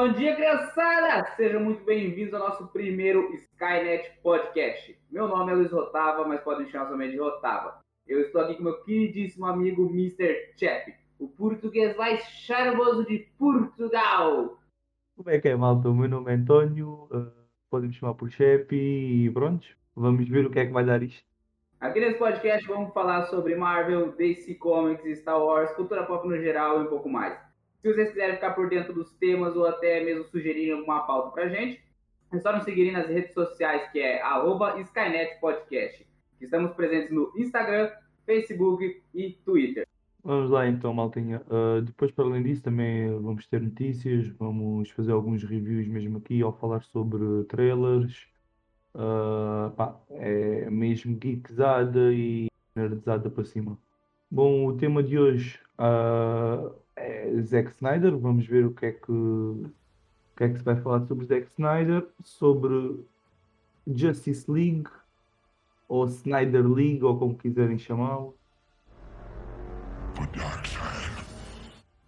Bom dia, criançada! Sejam muito bem-vindos ao nosso primeiro Skynet Podcast. Meu nome é Luiz Rotava, mas podem chamar somente de Rotava. Eu estou aqui com meu queridíssimo amigo Mr. Chap, o português mais charmoso de Portugal. Como é que é, malta? O meu nome é António, uh, podem me chamar por Chap e pronto, vamos ver o que é que vai dar isto. Aqui nesse podcast vamos falar sobre Marvel, DC Comics, Star Wars, cultura pop no geral e um pouco mais. Se vocês quiserem ficar por dentro dos temas ou até mesmo sugerirem alguma pauta pra gente, é só nos seguirem nas redes sociais, que é arroba Skynet Podcast. Estamos presentes no Instagram, Facebook e Twitter. Vamos lá então, maltinha. Uh, depois, para além disso, também vamos ter notícias, vamos fazer alguns reviews mesmo aqui ao falar sobre trailers. Uh, pá, é mesmo geekzada e nerdzada para cima. Bom, o tema de hoje uh, é Zack Snyder. Vamos ver o que é que, o que é que se vai falar sobre Zack Snyder, sobre Justice League, ou Snyder League, ou como quiserem chamá-lo.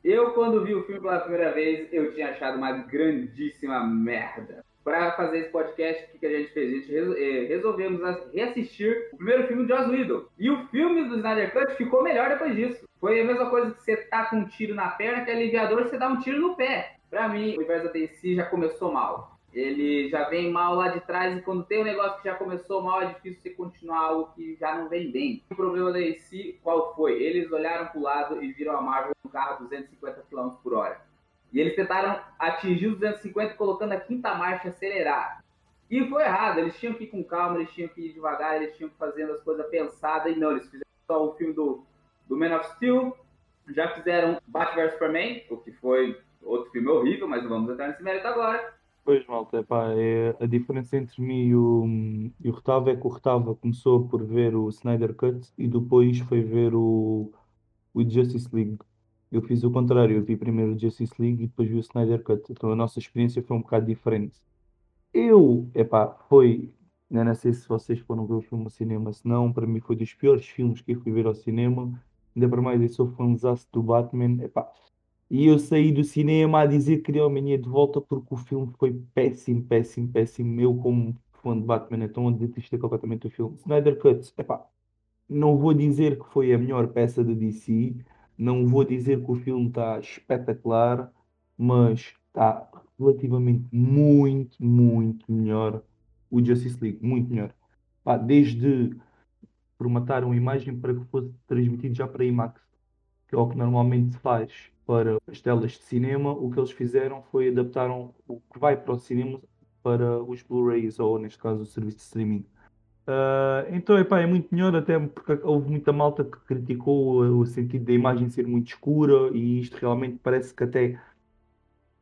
Eu, quando vi o filme pela primeira vez, eu tinha achado uma grandíssima merda. Para fazer esse podcast, o que, que a gente fez? A gente eh, resolvemos reassistir o primeiro filme de Joss Whedon. E o filme do Snyder Cut ficou melhor depois disso. Foi a mesma coisa que você tá com um tiro na perna, que é aliviador, você dá um tiro no pé. Pra mim, o universo da DC já começou mal. Ele já vem mal lá de trás e quando tem um negócio que já começou mal, é difícil você continuar algo que já não vem bem. O problema da DC, qual foi? Eles olharam pro lado e viram a Marvel no carro a 250 km por hora. E eles tentaram atingir os 250 colocando a quinta marcha acelerar. E foi errado, eles tinham que ir com calma, eles tinham que ir devagar, eles tinham que fazer as coisas pensadas, e não, eles fizeram só o filme do, do Man of Steel, já fizeram Batman vs Superman, o que foi outro filme horrível, mas não vamos entrar nesse mérito agora. Pois, malta, epá, é, a diferença entre mim e o, e o é que o Retava começou por ver o Snyder Cut e depois foi ver o, o Justice League. Eu fiz o contrário, eu vi primeiro o Justice League e depois vi o Snyder Cut. Então a nossa experiência foi um bocado diferente. Eu, epá, foi. Não sei se vocês foram ver o filme ao cinema, se não, para mim foi dos piores filmes que eu fui ver ao cinema. Ainda para mais, eu sou fãzaço do Batman, epá. E eu saí do cinema a dizer que queria o Mania de volta porque o filme foi péssimo, péssimo, péssimo. Eu, como fã de Batman, então a detestei completamente o filme. Snyder Cut, epá, não vou dizer que foi a melhor peça da DC, não vou dizer que o filme está espetacular, mas está relativamente muito, muito melhor o Justice League, muito melhor. Desde formatar uma imagem para que fosse transmitido já para IMAX, que é o que normalmente se faz para as telas de cinema, o que eles fizeram foi adaptaram o que vai para o cinema para os Blu-rays, ou neste caso o serviço de streaming. Uh, então epá, é muito melhor, até porque houve muita malta que criticou o sentido da imagem ser muito escura e isto realmente parece que até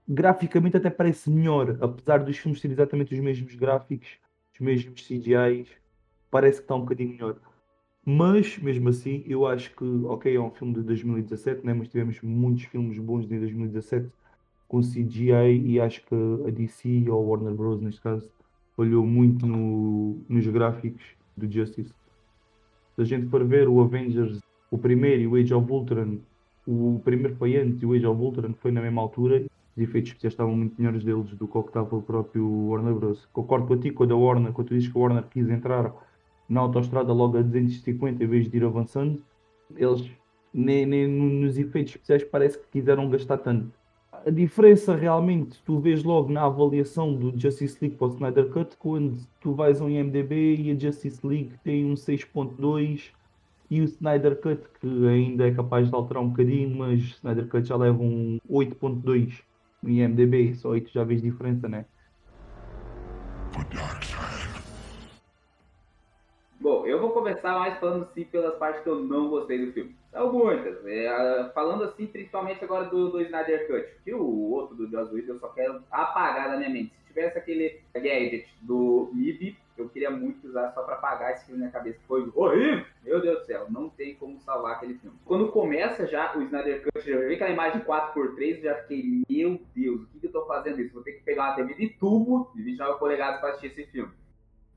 graficamente até parece melhor, apesar dos filmes terem exatamente os mesmos gráficos, os mesmos CGIs, parece que está um bocadinho melhor. Mas mesmo assim, eu acho que, ok, é um filme de 2017, né? mas tivemos muitos filmes bons de 2017 com CGI e acho que a DC ou a Warner Bros. neste caso olhou muito no, nos gráficos do Justice. Se a gente for ver o Avengers, o primeiro e o Age of Ultron, o primeiro foi antes e o Age of Ultron foi na mesma altura, os efeitos especiais estavam muito melhores deles do que o que estava o próprio Warner Bros. Concordo contigo quando a Warner, quando tu dizes que a Warner quis entrar na autostrada logo a 250 em vez de ir avançando, eles nem, nem nos efeitos especiais parece que quiseram gastar tanto a diferença realmente tu vês logo na avaliação do Justice League para o Snyder Cut quando tu vais ao IMDB e a Justice League tem um 6.2 e o Snyder Cut que ainda é capaz de alterar um bocadinho, mas o Snyder Cut já leva um 8.2 no IMDB, só aí tu já vês diferença, né? Começar mais falando sim pelas partes que eu não gostei do filme. São muitas. É, falando assim, principalmente agora do, do Snyder Cut, que o outro do Joss Whedon eu só quero apagar da minha mente. Se tivesse aquele gadget do MIB, eu queria muito usar só para apagar esse filme na cabeça, foi horrível. Meu Deus do céu, não tem como salvar aquele filme. Quando começa já o Snyder Cut, eu vi aquela imagem 4x3, eu já fiquei, meu Deus, o que, que eu tô fazendo isso? Vou ter que pegar uma TV de tubo de 29 polegadas para assistir esse filme.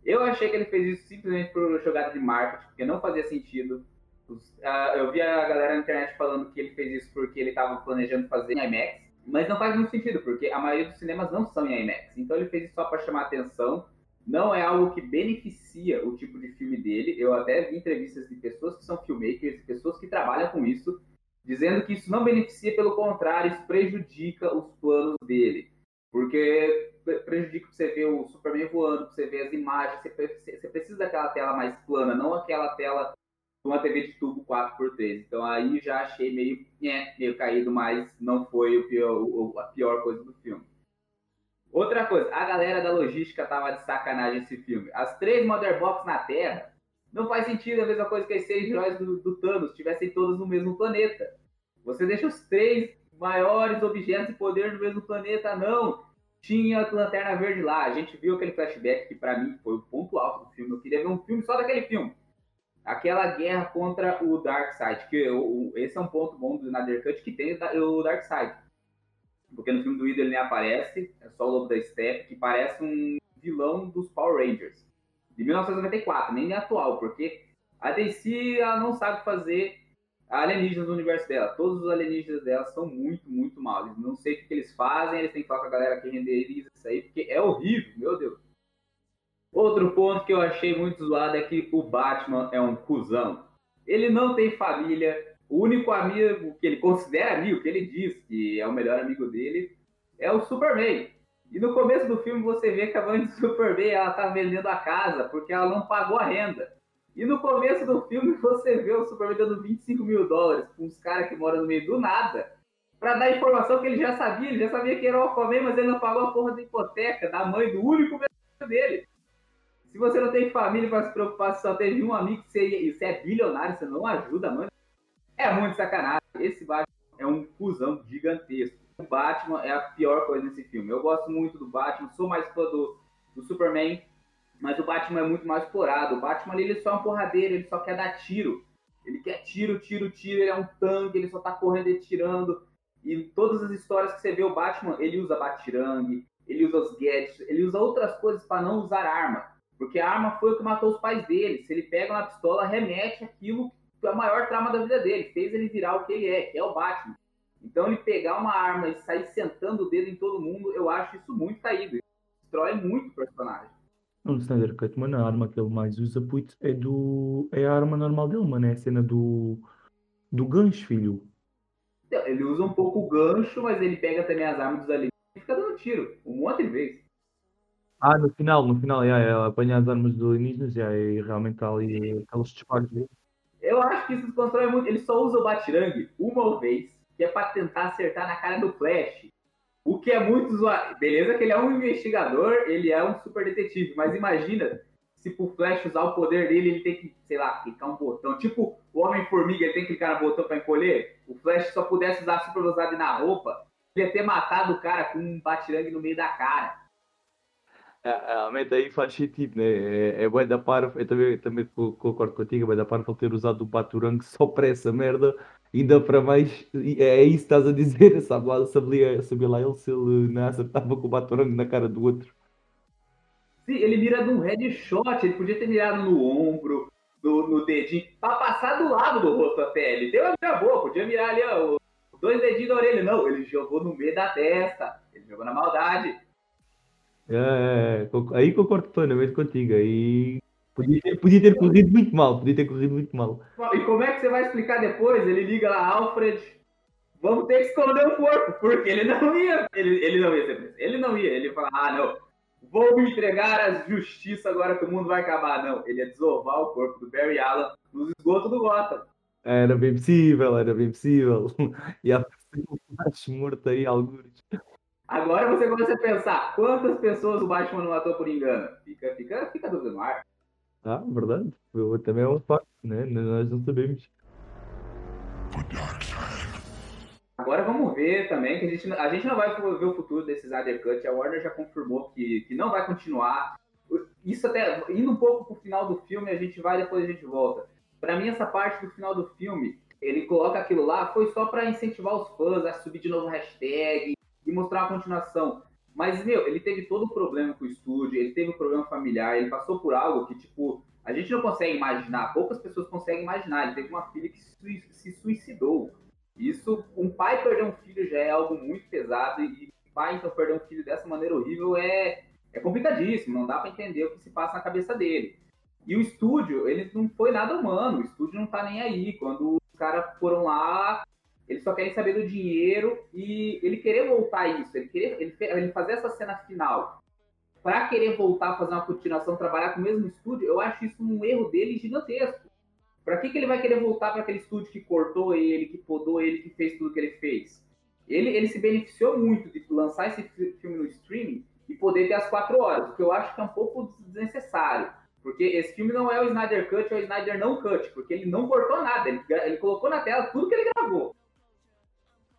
Eu achei que ele fez isso simplesmente por jogada de marketing, porque não fazia sentido. Uh, eu vi a galera na internet falando que ele fez isso porque ele estava planejando fazer IMAX. Mas não faz muito sentido, porque a maioria dos cinemas não são em IMAX. Então ele fez isso só para chamar atenção. Não é algo que beneficia o tipo de filme dele. Eu até vi entrevistas de pessoas que são filmmakers, pessoas que trabalham com isso, dizendo que isso não beneficia, pelo contrário, isso prejudica os planos dele. Porque prejudica você ver o Superman voando, você ver as imagens, você precisa daquela tela mais plana, não aquela tela de uma TV de tubo 4x3. Então aí já achei meio, é, meio caído, mas não foi o pior, a pior coisa do filme. Outra coisa, a galera da logística tava de sacanagem esse filme. As três Motherbox na Terra não faz sentido a mesma coisa que as seis heróis do, do Thanos estivessem todos no mesmo planeta. Você deixa os três maiores objetos de poder no mesmo planeta, não. Tinha Lanterna Verde lá. A gente viu aquele flashback que para mim foi o ponto alto do filme. Eu queria ver um filme só daquele filme aquela guerra contra o Darkseid, que o, esse é um ponto bom do Snyder Cut, que tem o Darkseid. Porque no filme do Idol ele nem aparece, é só o Lobo da Steppe, que parece um vilão dos Power Rangers. De 1994, nem atual, porque a DC ela não sabe fazer alienígenas no universo dela. Todos os alienígenas dela são muito, muito maus. Não sei o que, que eles fazem, eles têm que falar com a galera que renderiza isso aí, porque é horrível, meu Deus. Outro ponto que eu achei muito zoado é que o Batman é um cuzão. Ele não tem família. O único amigo que ele considera amigo, que ele diz que é o melhor amigo dele, é o Superman. E no começo do filme você vê que a mãe do Superman ela tá vendendo a casa porque ela não pagou a renda. E no começo do filme você vê o Superman dando 25 mil dólares para uns caras que moram no meio do nada para dar informação que ele já sabia, ele já sabia que era o Aquaman, mas ele não pagou a porra da hipoteca da mãe do único dele. Se você não tem família para se preocupar, se só teve um amigo que você, você é bilionário, você não ajuda, mano. É muito sacanagem. Esse Batman é um cuzão gigantesco. O Batman é a pior coisa nesse filme. Eu gosto muito do Batman, sou mais fã do, do Superman, mas o Batman é muito mais explorado. O Batman ele só é um porradeiro, ele só quer dar tiro. Ele quer tiro, tiro, tiro, ele é um tanque, ele só tá correndo e tirando. E todas as histórias que você vê o Batman, ele usa batirangue, ele usa os gadgets, ele usa outras coisas para não usar arma. Porque a arma foi o que matou os pais dele. Se ele pega uma pistola, remete aquilo que é a maior trama da vida dele. Fez ele virar o que ele é, que é o Batman. Então ele pegar uma arma e sair sentando o dedo em todo mundo, eu acho isso muito caído. Destrói muito o personagem. No Snyder Cut, mano, a arma que ele mais usa, putz, é, do... é a arma normal dele, mano. É a cena do, do gancho, filho. Ele usa um pouco o gancho, mas ele pega também as armas dos alienígenas e fica dando tiro, um monte de vezes. Ah, no final, no final, yeah, apanha as armas dos alienígenas yeah, e realmente está ali aqueles disparos. Eu acho que isso desconstrói muito. Ele só usa o Batirangue uma vez, que é para tentar acertar na cara do Flash. O que é muito zoado. Beleza que ele é um investigador, ele é um super detetive, mas imagina se pro Flash usar o poder dele, ele tem que, sei lá, clicar um botão. Tipo, o Homem-Formiga, ele tem que clicar no botão para encolher. O Flash só pudesse usar a super velocidade na roupa, ele ia ter matado o cara com um batirangue no meio da cara. É, realmente aí faz sentido, né? É, é bem da parva, eu também, também concordo contigo, é bem da ele ter usado o Baturang só para essa merda, ainda para mais, é isso que estás a dizer, sabe lá, sabia, sabia lá ele se ele não acertava com o Baturang na cara do outro. Sim, ele mira de um headshot, ele podia ter mirado no ombro, no, no dedinho, para passar do lado do rosto até, ele deu a mira boa, podia mirar ali, ó, dois dedinhos na orelha, não, ele jogou no meio da testa, ele jogou na maldade. É, é, é, aí concordo plenamente contigo. Aí podia ter, podia ter corrido muito mal, podia ter corrido muito mal. E como é que você vai explicar depois? Ele liga lá, Alfred, vamos ter que esconder o corpo, porque ele não ia, ele, ele não ia ser preso. Ele não ia, ele fala, ah, não, vou me entregar à justiça agora que o mundo vai acabar. Não, ele ia desovar o corpo do Barry Allen nos esgotos do Gotham. Era bem possível, era bem possível. E a pessoa morto aí, alguns. Agora você começa a pensar, quantas pessoas o Batman não matou por engano? Fica, fica, fica dúvida no ar. Ah, verdade. Eu, também é um facto, né? Nós não sabemos. Agora vamos ver também, que a gente, a gente não vai ver o futuro desse Snyder. A Warner já confirmou que, que não vai continuar. Isso até, indo um pouco pro final do filme, a gente vai depois a gente volta. Para mim, essa parte do final do filme, ele coloca aquilo lá, foi só para incentivar os fãs a subir de novo hashtag, e mostrar uma continuação. Mas, meu, ele teve todo o problema com o estúdio, ele teve um problema familiar, ele passou por algo que, tipo, a gente não consegue imaginar, poucas pessoas conseguem imaginar. Ele teve uma filha que se suicidou. Isso, um pai perder um filho já é algo muito pesado e pai então perder um filho dessa maneira horrível é, é complicadíssimo, não dá para entender o que se passa na cabeça dele. E o estúdio, ele não foi nada humano, o estúdio não tá nem aí. Quando os caras foram lá, eles só querem saber do dinheiro e ele querer voltar isso, ele, querer, ele, ele fazer essa cena final para querer voltar a fazer uma continuação, trabalhar com o mesmo estúdio, eu acho isso um erro dele gigantesco. Para que, que ele vai querer voltar para aquele estúdio que cortou ele, que podou ele, que fez tudo que ele fez? Ele, ele se beneficiou muito de lançar esse filme no streaming e poder ter as quatro horas, o que eu acho que é um pouco desnecessário. Porque esse filme não é o Snyder Cut, é o Snyder não cut, porque ele não cortou nada, ele, ele colocou na tela tudo que ele gravou.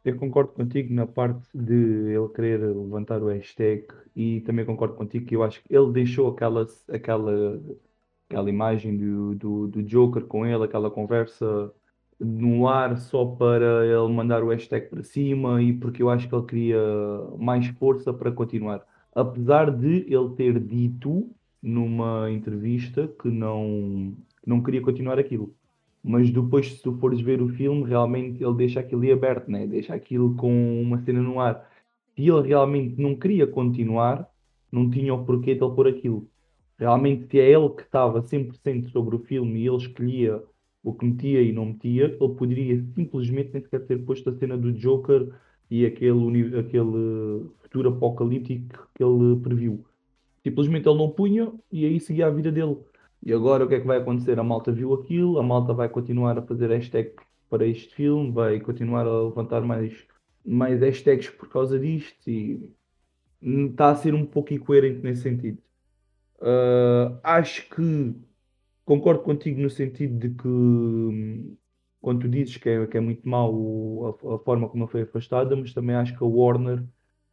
Eu concordo contigo na parte de ele querer levantar o hashtag e também concordo contigo que eu acho que ele deixou aquela, aquela, aquela imagem do, do, do Joker com ele, aquela conversa no ar só para ele mandar o hashtag para cima e porque eu acho que ele queria mais força para continuar. Apesar de ele ter dito numa entrevista que não, não queria continuar aquilo mas depois, se tu fores ver o filme, realmente ele deixa aquilo ali aberto, né? deixa aquilo com uma cena no ar. Se ele realmente não queria continuar, não tinha o porquê de ele pôr aquilo. Realmente, se é ele que estava 100% sobre o filme e ele escolhia o que metia e não metia, ele poderia simplesmente nem sequer ter posto a cena do Joker e aquele, aquele futuro apocalíptico que ele previu. Simplesmente ele não punha e aí seguia a vida dele. E agora o que é que vai acontecer? A malta viu aquilo, a malta vai continuar a fazer hashtag para este filme, vai continuar a levantar mais, mais hashtags por causa disto e está a ser um pouco incoerente nesse sentido. Uh, acho que concordo contigo no sentido de que quando tu dizes que é, que é muito mau a, a, forma como foi afastada, mas também acho que a Warner,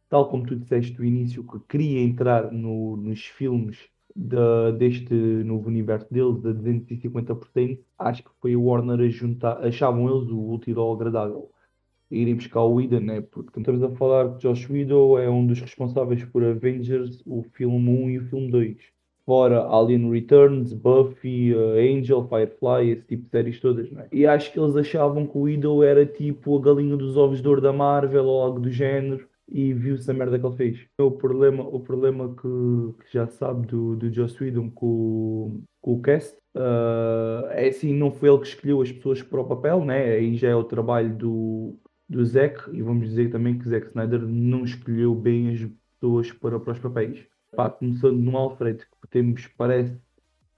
tal como tu disseste no início, que queria entrar no, nos filmes de, deste novo universo deles, de 250%, acho que foi o Warner a juntar, achavam eles o útil ao agradável. Irem buscar o Whedon, né? Porque estamos a falar que Josh Whedon é um dos responsáveis por Avengers, o filme 1 e o filme 2. Fora Alien Returns, Buffy, uh, Angel, Firefly, esse tipo de séries todas, né? E acho que eles achavam que o Whedon era tipo a galinha dos ovos de ouro da Marvel ou algo do género e viu-se a merda que ele fez. O problema, o problema que, que já sabe do, do Joss Whedon com, com o cast uh, é assim, não foi ele que escolheu as pessoas para o papel, né? aí já é o trabalho do, do Zack, e vamos dizer também que Zack Snyder não escolheu bem as pessoas para, para os papéis. Pá, começando no Alfred, que temos, parece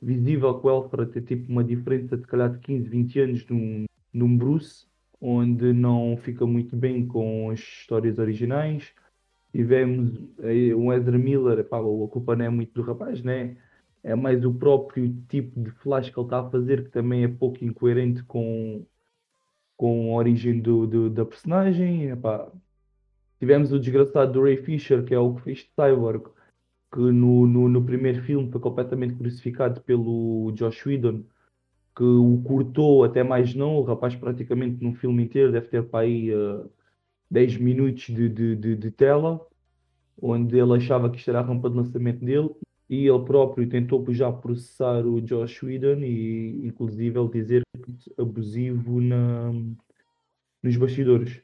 visível que o Alfred tem tipo uma diferença de calhar de 15, 20 anos num, num Bruce, onde não fica muito bem com as histórias originais. Tivemos um Ezra Miller, pá, a culpa não é muito do rapaz, né? É mais o próprio tipo de flash que ele está a fazer, que também é pouco incoerente com, com a origem do, do da personagem. Tivemos o desgraçado do Ray Fisher, que é o que fez Cyborg, que no, no, no primeiro filme foi completamente crucificado pelo Josh Whedon que o cortou até mais não, o rapaz praticamente num filme inteiro deve ter para aí uh, 10 minutos de, de, de, de, tela, onde ele achava que isto era a rampa de lançamento dele, e ele próprio tentou já processar o Josh Whedon e inclusive ele dizer que abusivo na, nos bastidores.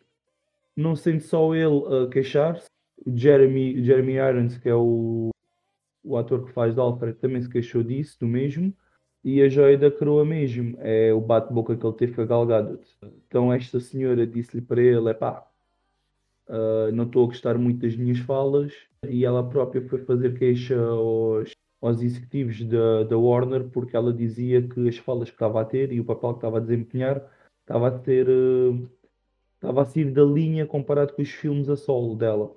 Não sendo só ele a queixar-se, Jeremy, Jeremy Irons, que é o, o ator que faz Alfred, também se queixou disso, do mesmo. E a joia da coroa mesmo é o bate-boca que ele teve com a Gal Gadot. Então esta senhora disse-lhe para ele, é pá, uh, não estou a gostar muito das minhas falas. E ela própria foi fazer queixa aos, aos executivos da, da Warner porque ela dizia que as falas que estava a ter e o papel que estava a desempenhar estava a ter... Uh, estava a sair da linha comparado com os filmes a solo dela.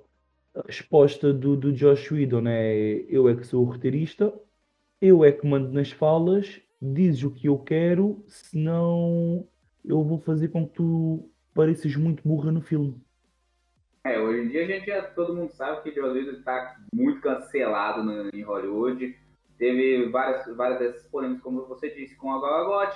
A resposta do, do Josh Whedon é eu é que sou o roteirista, eu é que mando nas falas, dizes o que eu quero, senão eu vou fazer com que tu pareças muito burra no filme. É, hoje em dia a gente já, todo mundo sabe que Joe Whedon está muito cancelado no, em Hollywood. Teve várias, várias dessas polêmicas, como você disse, com a Gal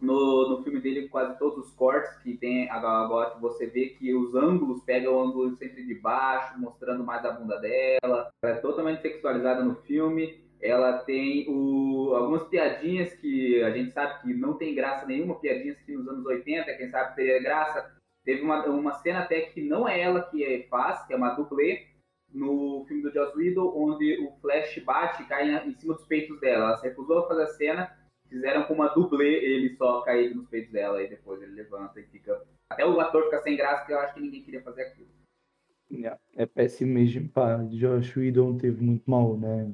No, no filme dele, quase todos os cortes que tem a Gal você vê que os ângulos pegam o ângulo sempre de baixo, mostrando mais a bunda dela. Ela é totalmente sexualizada no filme ela tem o, algumas piadinhas que a gente sabe que não tem graça nenhuma, piadinhas que nos anos 80, quem sabe teria graça, Teve uma, uma cena até que não é ela que faz, que é uma dublê, no filme do Joss Whedon, onde o Flash bate e cai em cima dos peitos dela. Ela se recusou a fazer a cena, fizeram com uma dublê ele só cair nos peitos dela e depois ele levanta e fica. Até o ator fica sem graça, porque eu acho que ninguém queria fazer aquilo. Yeah, é péssimo mesmo, pá. Josh Whedon teve muito mal, né?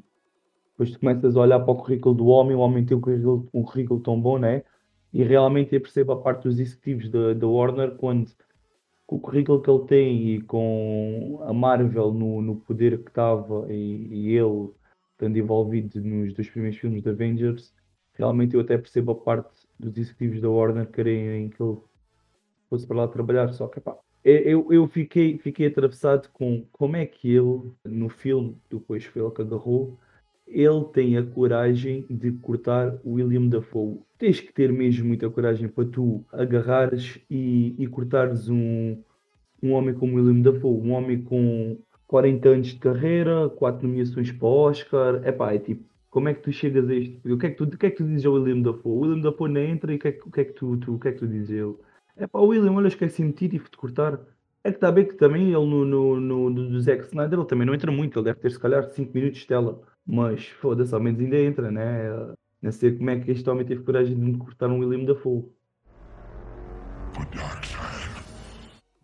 Depois tu começas a olhar para o currículo do homem, o homem tem um currículo, um currículo tão bom, né? E realmente eu percebo a parte dos executivos da Warner quando com o currículo que ele tem e com a Marvel no, no poder que estava e, e, ele estando envolvido nos dois primeiros filmes da Avengers, realmente eu até percebo a parte dos executivos da Warner querem que ele fosse para lá trabalhar, só que pá, eu, eu fiquei, fiquei atravessado com como é que ele, no filme, depois foi ele que agarrou, ele tem a coragem de cortar William Dafoe. Tens que ter mesmo muita coragem para tu agarrares e, e cortares um, um homem como William Dafoe, um homem com 40 anos de carreira, 4 nomeações para o Oscar. Epá, é tipo, como é que tu chegas a isto? O que é que tu, o que é que tu dizes ao William Dafoe? O William Dafoe nem entra e o que é, o que, é que, tu, tu, o que é que tu dizes a ele? Epá, William, olha, esqueci-me de ti, tive de cortar. É que está bem que também ele no, no, no, do Zack Snyder ele também não entra muito, ele deve ter se calhar 5 minutos de tela. Mas foda-se, ao menos ainda entra, né? Não sei como é que este homem teve coragem de cortar um William Dafoe.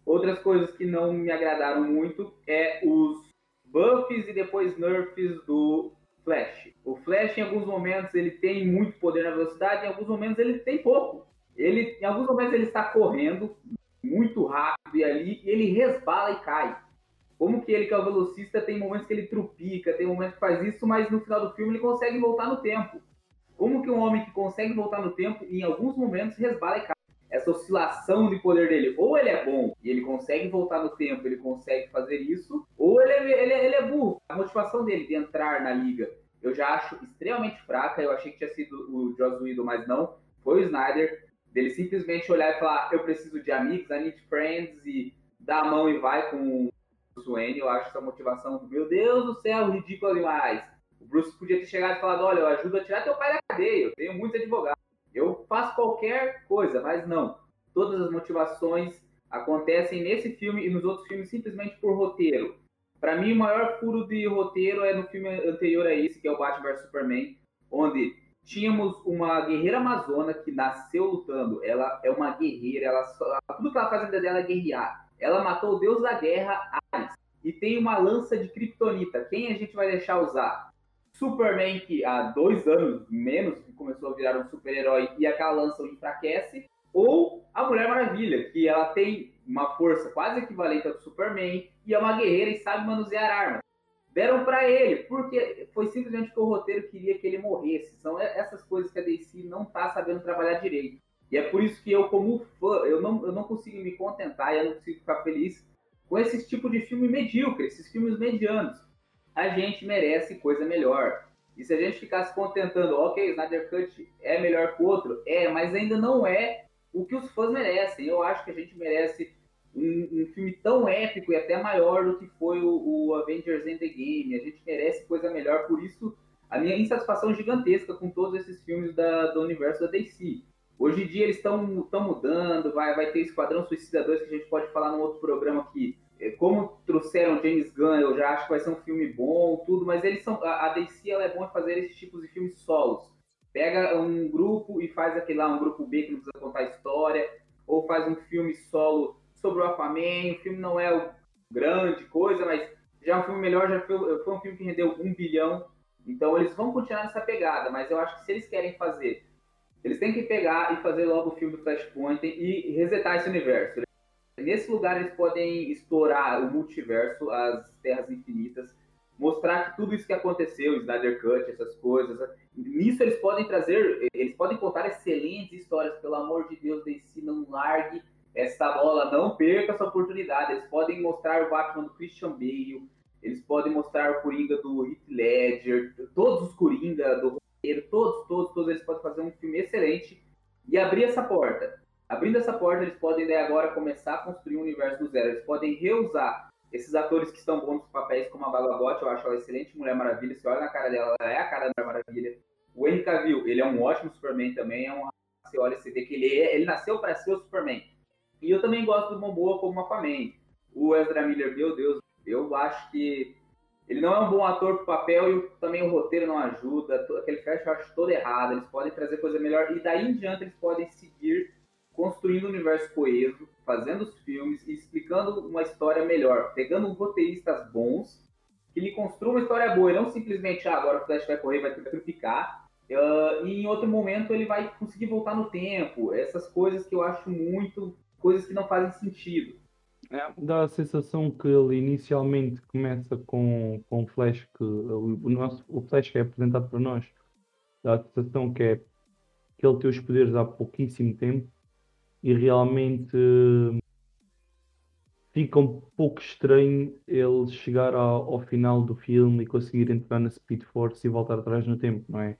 Outras coisas que não me agradaram muito é os buffs e depois nerfs do Flash. O Flash, em alguns momentos, ele tem muito poder na velocidade, em alguns momentos ele tem pouco. Ele, em alguns momentos ele está correndo muito rápido e ali e ele resbala e cai. Como que ele, que é o velocista, tem momentos que ele trupica, tem momentos que faz isso, mas no final do filme ele consegue voltar no tempo. Como que um homem que consegue voltar no tempo, em alguns momentos, resbala e cai? Essa oscilação de poder dele, ou ele é bom e ele consegue voltar no tempo, ele consegue fazer isso, ou ele é, ele é, ele é burro. A motivação dele de entrar na liga eu já acho extremamente fraca. Eu achei que tinha sido o Joss Whedon, mas não. Foi o Snyder. Dele simplesmente olhar e falar: Eu preciso de amigos, I need friends, e dar a mão e vai com Wayne, eu acho essa motivação, meu Deus do céu, ridículo demais. O Bruce podia ter chegado e falado, olha, eu ajudo a tirar teu pai da cadeia, eu tenho muitos advogados, eu faço qualquer coisa, mas não. Todas as motivações acontecem nesse filme e nos outros filmes simplesmente por roteiro. Para mim, o maior furo de roteiro é no filme anterior a esse, que é o Batman vs Superman, onde tínhamos uma guerreira amazona que nasceu lutando. Ela é uma guerreira, ela só, tudo que ela faz na vida dela é guerrear. Ela matou o deus da guerra, e tem uma lança de kryptonita. Quem a gente vai deixar usar? Superman, que há dois anos menos começou a virar um super-herói e aquela lança o enfraquece, ou a Mulher Maravilha, que ela tem uma força quase equivalente ao do Superman e é uma guerreira e sabe manusear armas. Deram para ele, porque foi simplesmente que o roteiro queria que ele morresse. São essas coisas que a DC não tá sabendo trabalhar direito. E é por isso que eu, como fã, eu não, eu não consigo me contentar eu não consigo ficar feliz com esse tipo de filme medíocre, esses filmes medianos. A gente merece coisa melhor. E se a gente ficar se contentando, ok, Snyder Cut é melhor que o outro, é, mas ainda não é o que os fãs merecem. Eu acho que a gente merece um, um filme tão épico e até maior do que foi o, o Avengers Endgame. A gente merece coisa melhor, por isso a minha insatisfação gigantesca com todos esses filmes da, do universo da DC. Hoje em dia eles estão mudando, vai, vai ter Esquadrão Suicida 2 que a gente pode falar num outro programa aqui. É, como trouxeram James Gunn, eu já acho que vai ser um filme bom, tudo, mas eles são. A, DC ela é bom em fazer esses tipos de filmes solos. Pega um grupo e faz aquele lá, um grupo B que não precisa contar história, ou faz um filme solo sobre o Aquaman. O filme não é o grande coisa, mas já é um filme melhor, já foi, foi um filme que rendeu um bilhão. Então eles vão continuar nessa pegada, mas eu acho que se eles querem fazer eles têm que pegar e fazer logo o filme do Flashpoint e resetar esse universo. Nesse lugar eles podem explorar o multiverso, as terras infinitas, mostrar que tudo isso que aconteceu, Snyder Cut, essas coisas, nisso eles podem trazer, eles podem contar excelentes histórias, pelo amor de Deus, DC não largue essa bola, não perca essa oportunidade. Eles podem mostrar o Batman do Christian Bale, eles podem mostrar o Coringa do Heath Ledger, todos os Coringa do todos, todos, todos eles podem fazer um filme excelente e abrir essa porta. Abrindo essa porta, eles podem daí agora começar a construir um universo do zero. Eles podem reusar esses atores que estão bons nos papéis, como a Gal eu acho ela excelente Mulher Maravilha. Você olha na cara dela, ela é a cara da Mulher Maravilha. O Henry Cavill, ele é um ótimo Superman também. É um, você olha você vê que ele, é, ele nasceu para ser o Superman. E eu também gosto do Momoa como Aquaman. O Ezra Miller, meu Deus, eu acho que ele não é um bom ator pro papel e também o roteiro não ajuda. Aquele Flash eu acho todo errado. Eles podem trazer coisa melhor e daí em diante eles podem seguir construindo um universo coeso, fazendo os filmes e explicando uma história melhor, pegando roteiristas bons que lhe construam uma história boa e não simplesmente ah, agora o Flash vai correr, vai triplicar. Uh, e em outro momento ele vai conseguir voltar no tempo. Essas coisas que eu acho muito coisas que não fazem sentido. É, dá a sensação que ele inicialmente começa com, com o Flash, que o, nosso, o Flash que é apresentado para nós, dá a sensação que é que ele tem os poderes há pouquíssimo tempo e realmente fica um pouco estranho ele chegar ao, ao final do filme e conseguir entrar na Speed Force e voltar atrás no tempo, não é?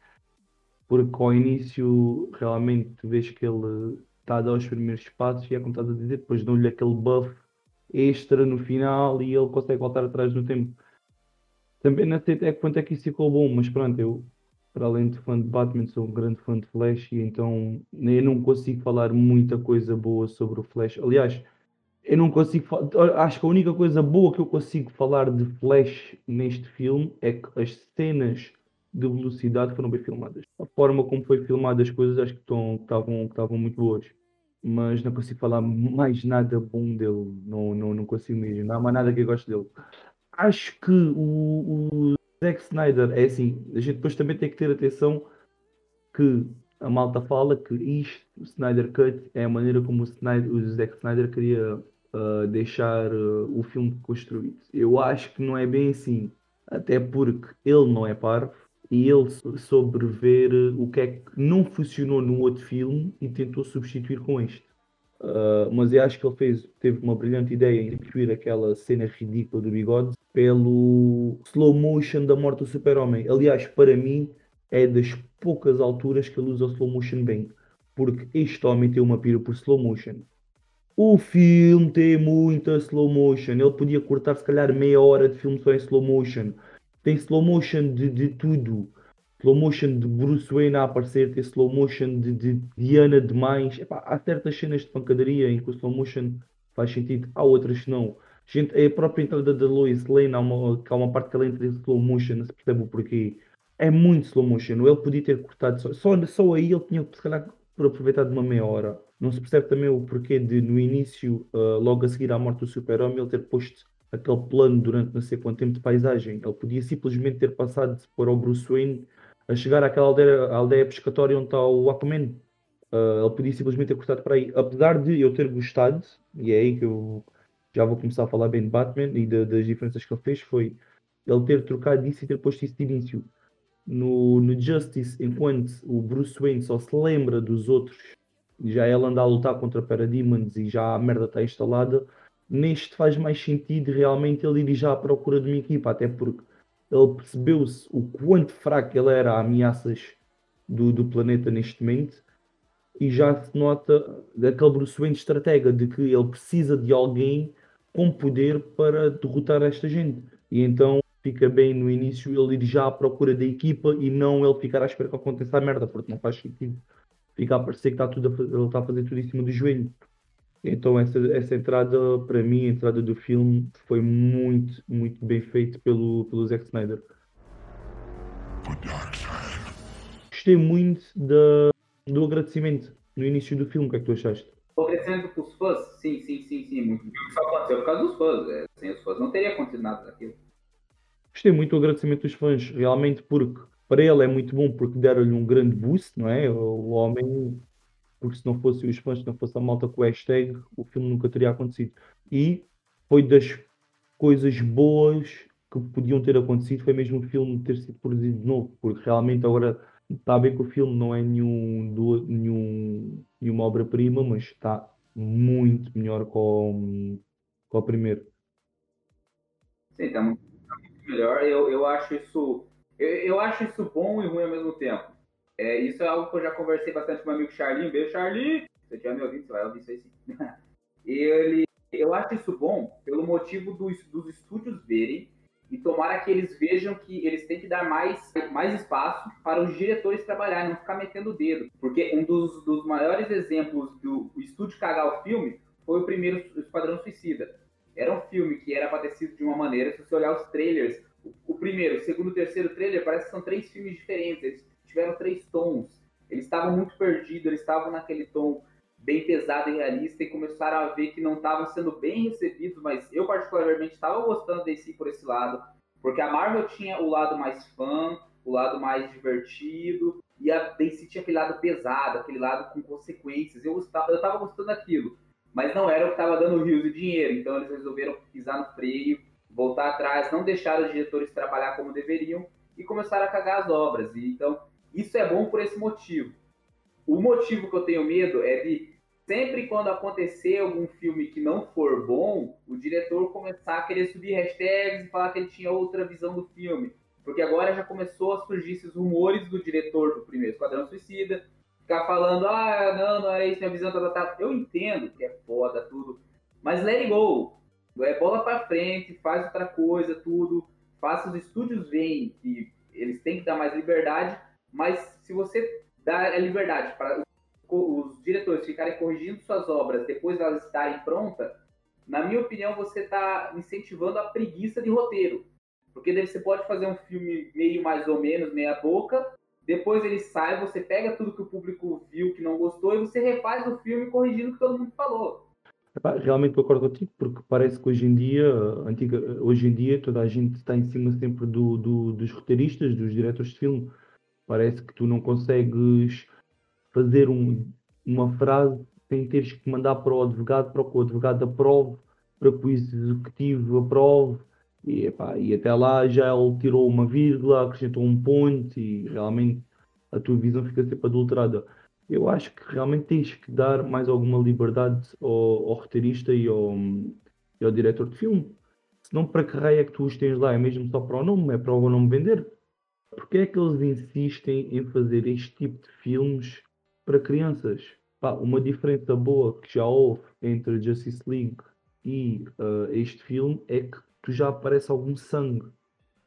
Porque ao início realmente tu vês que ele está a dar os primeiros passos e é como estás a dizer, depois dão-lhe aquele buff extra no final e ele consegue voltar atrás no tempo. Também não sei até quanto é que isso ficou bom, mas pronto, eu, para além de fã de Batman, sou um grande fã de Flash e então eu não consigo falar muita coisa boa sobre o Flash. Aliás, eu não consigo acho que a única coisa boa que eu consigo falar de Flash neste filme é que as cenas de velocidade foram bem filmadas. A forma como foi filmadas as coisas acho que estavam muito boas mas não consigo falar mais nada bom dele. Não, não, não consigo mesmo. Não há mais nada que eu gosto dele. Acho que o, o Zack Snyder é assim. A gente depois também tem que ter atenção que a malta fala que isto, o Snyder Cut, é a maneira como o, Snyder, o Zack Snyder queria uh, deixar uh, o filme construído. Eu acho que não é bem assim. Até porque ele não é parvo e ele soube ver eh, o que é que não funcionou no outro filme e tentou substituir com este. Uh, mas eu acho que ele fez, teve uma brilhante ideia em substituir aquela cena ridícula do bigode pelo slow motion da morte do super-homem. Aliás, para mim, é das poucas alturas que ele usa o slow motion bem. Porque este homem tem uma pira por slow motion. O filme tem muita slow motion. Ele podia cortar se calhar meia hora de filme só em slow motion tem slow motion de, de tudo. Slow motion de Bruce Wayne a aparecer, tem slow motion de, de Diana demais. Epá, há certas cenas de pancadaria em que o slow motion faz sentido, há outras que não. Gente, é a própria entrada da Lois Lane, há uma, há uma parte que ela entra em slow motion, não se percebe o porquê. É muito slow motion. Ele podia ter cortado só, só, só aí ele tinha se calhar por aproveitar de uma meia hora. Não se percebe também o porquê de no início, uh, logo a seguir à morte do super-homem, ele ter posto aquele plano durante não sei quanto tempo de paisagem. Ele podia simplesmente ter passado pôr ao Bruce Wayne a chegar àquela aldeia, aldeia pescatória onde está o Aquaman. Uh, ele podia simplesmente ter cortado para aí. Apesar de eu ter gostado, e é aí que eu já vou começar a falar bem de Batman e de, das diferenças que ele fez, foi ele ter trocado isso e ter posto isso de início. No, no Justice, enquanto o Bruce Wayne só se lembra dos outros, já ele anda a lutar contra Parademons e já a merda está instalada, neste faz mais sentido realmente ele ir já à procura de uma equipa, até porque ele percebeu-se o quanto fraco ele era a ameaças do, do planeta neste momento e já se nota daquele Bruce estratega de que ele precisa de alguém com poder para derrotar esta gente. E então fica bem no início ele ir já à procura da equipa e não ele ficar à espera que aconteça a merda, porque não faz sentido. Fica a parecer que está tudo a, ele está a fazer tudo em cima do joelho. Então essa, essa entrada, para mim, a entrada do filme foi muito, muito bem feita pelo, pelo Zack Snyder. Gostei muito da, do agradecimento no início do filme, o que é que tu achaste? O agradecimento para os fãs? Sim, sim, sim, sim, muito. Só aconteceu por causa dos fãs. É, sem os fãs não teria acontecido nada daquilo. Gostei muito do agradecimento dos fãs, realmente, porque para ele é muito bom porque deram-lhe um grande boost, não é? O homem porque se não fossem os fãs, se não fosse a malta com o hashtag, o filme nunca teria acontecido. E foi das coisas boas que podiam ter acontecido, foi mesmo o filme ter sido produzido de novo, porque realmente agora está bem que o filme não é nenhum, do, nenhum, nenhuma obra-prima, mas está muito melhor com, com o primeiro. Sim, está muito, tá muito, melhor. Eu, eu acho isso. Eu, eu acho isso bom e ruim ao mesmo tempo é, isso é algo que eu já conversei bastante com meu amigo Charlie. Beijo, Charlie! Se você estiver me ouvindo, você vai ouvir isso aí sim. Ele, eu acho isso bom pelo motivo dos, dos estúdios verem e tomara que eles vejam que eles têm que dar mais, mais espaço para os diretores trabalharem, não ficar metendo o dedo. Porque um dos, dos maiores exemplos do estúdio cagar o filme foi o primeiro Esquadrão Suicida. Era um filme que era sido de uma maneira, se você olhar os trailers, o, o primeiro, o segundo, o terceiro trailer, parece que são três filmes diferentes, eles tiveram três tons. Eles estavam muito perdidos, eles estavam naquele tom bem pesado e realista e começaram a ver que não estavam sendo bem recebidos, mas eu particularmente estava gostando desse por esse lado, porque a Marvel tinha o lado mais fã, o lado mais divertido, e a DC tinha aquele lado pesado, aquele lado com consequências. Eu estava eu gostando daquilo, mas não era o que estava dando rios de dinheiro, então eles resolveram pisar no freio, voltar atrás, não deixar os diretores trabalhar como deveriam e começaram a cagar as obras. E, então, isso é bom por esse motivo. O motivo que eu tenho medo é de sempre quando acontecer algum filme que não for bom, o diretor começar a querer subir hashtags e falar que ele tinha outra visão do filme. Porque agora já começou a surgir esses rumores do diretor do primeiro Esquadrão Suicida, ficar falando, ah, não, não era isso, minha visão tá, tá. Eu entendo que é foda, tudo, mas let it go. É bola pra frente, faz outra coisa, tudo. Faça os estúdios veem que eles têm que dar mais liberdade, mas se você dá a liberdade para os diretores ficarem corrigindo suas obras depois delas estarem prontas, na minha opinião, você está incentivando a preguiça de roteiro. Porque daí você pode fazer um filme meio mais ou menos, meia boca, depois ele sai, você pega tudo que o público viu que não gostou e você refaz o filme corrigindo o que todo mundo falou. Realmente concordo contigo, porque parece que hoje em dia, antiga, hoje em dia toda a gente está em cima sempre do, do, dos roteiristas, dos diretores de filme. Parece que tu não consegues fazer um, uma frase sem teres que mandar para o advogado, para que o advogado aprove, para que o executivo aprove. E, epá, e até lá já ele tirou uma vírgula, acrescentou um ponto e realmente a tua visão fica sempre adulterada. Eu acho que realmente tens que dar mais alguma liberdade ao, ao roteirista e ao, e ao diretor de filme. Senão, para que raio é que tu os tens lá? É mesmo só para o nome? É para o nome vender? Porque é que eles insistem em fazer este tipo de filmes para crianças. Pá, uma diferença boa que já houve entre Justice League e uh, este filme é que tu já aparece algum sangue.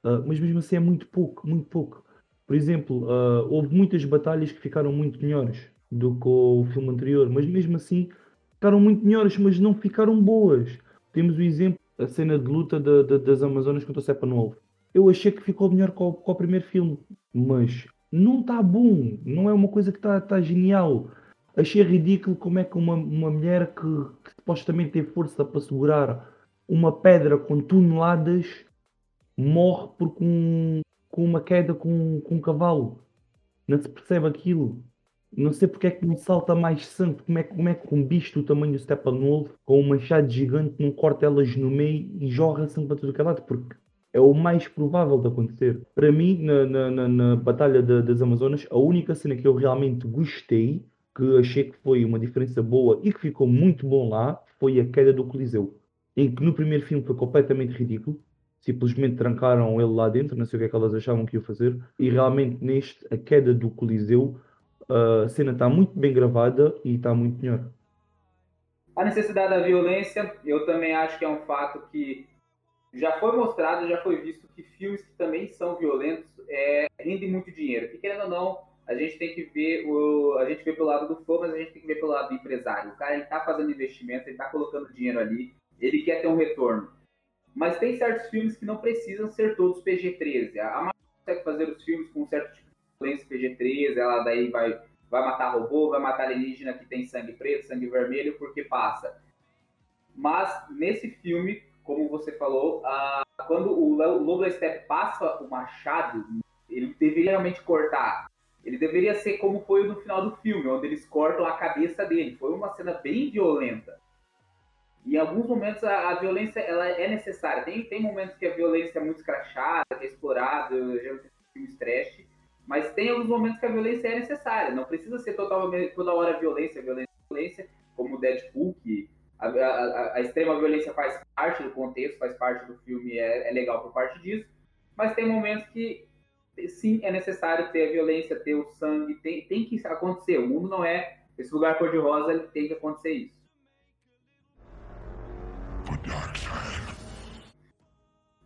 Uh, mas mesmo assim é muito pouco, muito pouco. Por exemplo, uh, houve muitas batalhas que ficaram muito melhores do que o filme anterior, mas mesmo assim ficaram muito melhores, mas não ficaram boas. Temos o exemplo, a cena de luta de, de, das Amazonas contra o Sepa Novo. Eu achei que ficou melhor com o primeiro filme, mas não está bom, não é uma coisa que está tá genial. Achei ridículo como é que uma, uma mulher que, que supostamente tem força para segurar uma pedra com toneladas morre por com, com uma queda com, com um cavalo. Não se percebe aquilo. Não sei porque é que não salta mais sangue. Como é, como é que um bicho do tamanho do Steppenwolf, com um machado gigante, não corta elas no meio e jorra sangue para todo o lado? Porque é o mais provável de acontecer. Para mim, na, na, na, na Batalha de, das Amazonas, a única cena que eu realmente gostei, que achei que foi uma diferença boa e que ficou muito bom lá, foi a queda do Coliseu. Em que no primeiro filme foi completamente ridículo, simplesmente trancaram ele lá dentro, não sei o que é que elas achavam que ia fazer, e realmente neste, a queda do Coliseu, a cena está muito bem gravada e está muito melhor. A necessidade da violência, eu também acho que é um fato que já foi mostrado, já foi visto que filmes que também são violentos é, rendem muito dinheiro. E querendo ou não, a gente tem que ver o, a gente vê pelo lado do fã, mas a gente tem que ver pelo lado do empresário. O cara está fazendo investimento, ele está colocando dinheiro ali, ele quer ter um retorno. Mas tem certos filmes que não precisam ser todos PG-13. A Marvel consegue fazer os filmes com um certo tipo de violência PG-13, ela daí vai, vai matar robô, vai matar alienígena que tem sangue preto, sangue vermelho, porque passa. Mas nesse filme como você falou, quando o Lobo Step passa o machado, ele deveria realmente cortar. Ele deveria ser como foi no final do filme, onde eles cortam a cabeça dele. Foi uma cena bem violenta. E em alguns momentos a, a violência ela é necessária. Tem, tem momentos que a violência é muito escrachada, é explorada, geralmente filmes trash, mas tem alguns momentos que a violência é necessária. Não precisa ser totalmente, toda hora violência, violência, violência, como Deadpool, que a, a, extrema violência faz parte do contexto, faz parte do filme, é, é, legal por parte disso, mas tem momentos que sim é necessário ter a violência, ter o sangue, tem, tem que acontecer. O mundo não é esse lugar cor-de-rosa, tem que acontecer isso.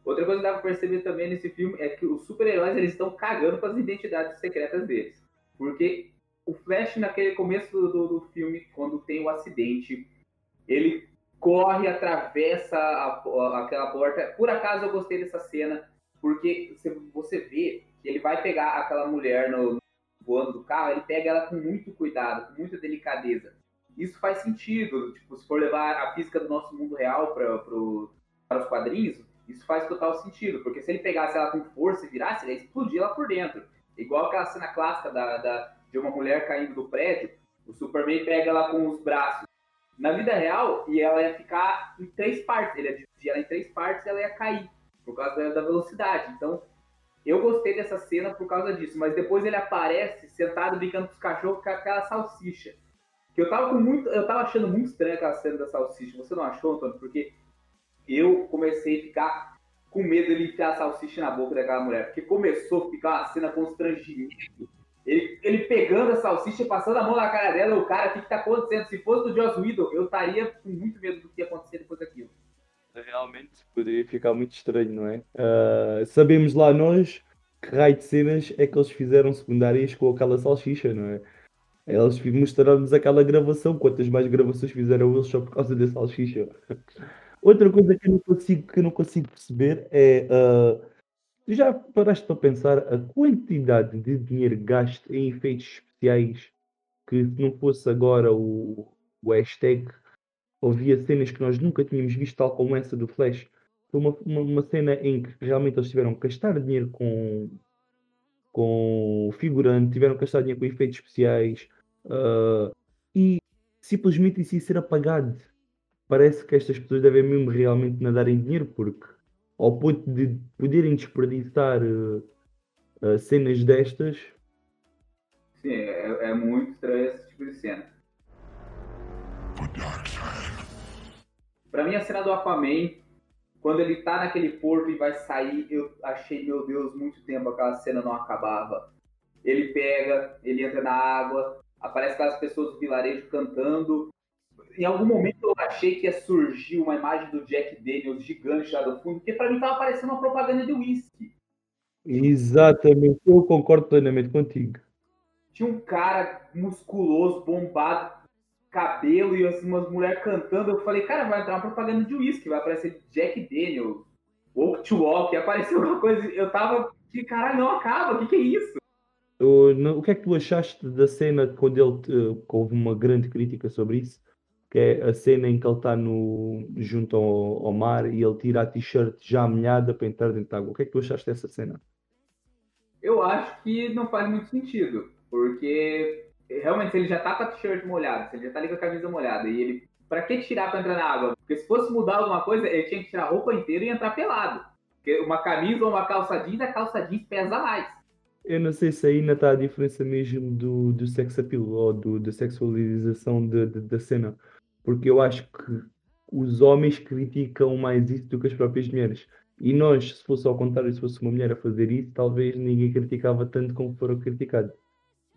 Outra coisa que dá pra perceber também nesse filme é que os super-heróis eles estão cagando com as identidades secretas deles. Porque o Flash, naquele começo do, do filme, quando tem o acidente, ele corre, atravessa a, a, aquela porta. Por acaso eu gostei dessa cena, porque você, você vê que ele vai pegar aquela mulher no, voando do carro, ele pega ela com muito cuidado, com muita delicadeza. Isso faz sentido, tipo, se for levar a física do nosso mundo real pra, pro, para os quadrinhos, isso faz total sentido, porque se ele pegasse ela com força e virasse, ele ia explodir ela por dentro. Igual aquela cena clássica da, da, de uma mulher caindo do prédio, o Superman pega ela com os braços na vida real e ela ia ficar em três partes, ele ia dividir ela em três partes e ela ia cair, por causa da, da velocidade. Então, eu gostei dessa cena por causa disso, mas depois ele aparece sentado brincando com os cachorros com aquela salsicha. Que eu tava com muito. Eu tava achando muito estranha aquela cena da salsicha. Você não achou, Antônio? Porque eu comecei a ficar com medo de enfiar a salsicha na boca daquela mulher. Porque começou a ficar uma cena constrangimento. Ele, pegando a salsicha, passando a mão na cara dela, o cara, o que, que tá acontecendo? Se fosse do Joss Whedon, eu estaria com muito medo do que ia acontecer depois daquilo realmente poderia ficar muito estranho, não é? Uh, sabemos lá nós que raio de cenas é que eles fizeram secundárias com aquela salsicha, não é? Eles mostraram-nos aquela gravação, quantas mais gravações fizeram eles só por causa da salsicha. Outra coisa que eu não consigo, que eu não consigo perceber é. Uh, já paraste para pensar a quantidade de dinheiro gasto em efeitos especiais que se não fosse agora o, o hashtag havia cenas que nós nunca tínhamos visto, tal como essa do Flash. Foi uma, uma, uma cena em que realmente eles tiveram que gastar dinheiro com, com figurante, tiveram que gastar dinheiro com efeitos especiais uh, e simplesmente isso ia ser apagado. Parece que estas pessoas devem mesmo realmente nadar em dinheiro, porque ao ponto de poderem desperdiçar uh, uh, cenas destas. Sim, é, é muito estranho esse tipo de cena. Pra mim, a cena do Aquaman, quando ele tá naquele porto e vai sair, eu achei, meu Deus, muito tempo aquela cena não acabava. Ele pega, ele entra na água, aparece aquelas pessoas do vilarejo cantando. Em algum momento eu achei que ia surgir uma imagem do Jack Daniels gigante lá do fundo, porque pra mim tava parecendo uma propaganda de uísque. Exatamente, eu concordo plenamente contigo. Tinha um cara musculoso, bombado, cabelo e assim, umas mulheres cantando. Eu falei, cara, vai entrar uma propaganda de uísque, vai aparecer Jack Daniels, Walk to Walk, apareceu alguma coisa. Eu tava de caralho, não acaba, o que, que é isso? O, no, o que é que tu achaste da cena quando ele uh, houve uma grande crítica sobre isso? Que é a cena em que ele está no, junto ao, ao, mar e ele tira a t-shirt já molhada para entrar dentro da água. O que é que tu achaste dessa cena? Eu acho que não faz muito sentido, porque realmente, se ele já tá com a t-shirt molhada, se ele já tá ali com a camisa molhada, e ele. Pra que tirar pra entrar na água? Porque se fosse mudar alguma coisa, ele tinha que tirar a roupa inteira e entrar pelado. Porque uma camisa ou uma calça jeans, a calça jeans pesa mais. Eu não sei se aí ainda está a diferença mesmo do, do sex appeal ou do, da sexualização de, de, da cena. Porque eu acho que os homens criticam mais isso do que as próprias mulheres. E nós, se fosse ao contrário, se fosse uma mulher a fazer isso, talvez ninguém criticava tanto como foram criticados.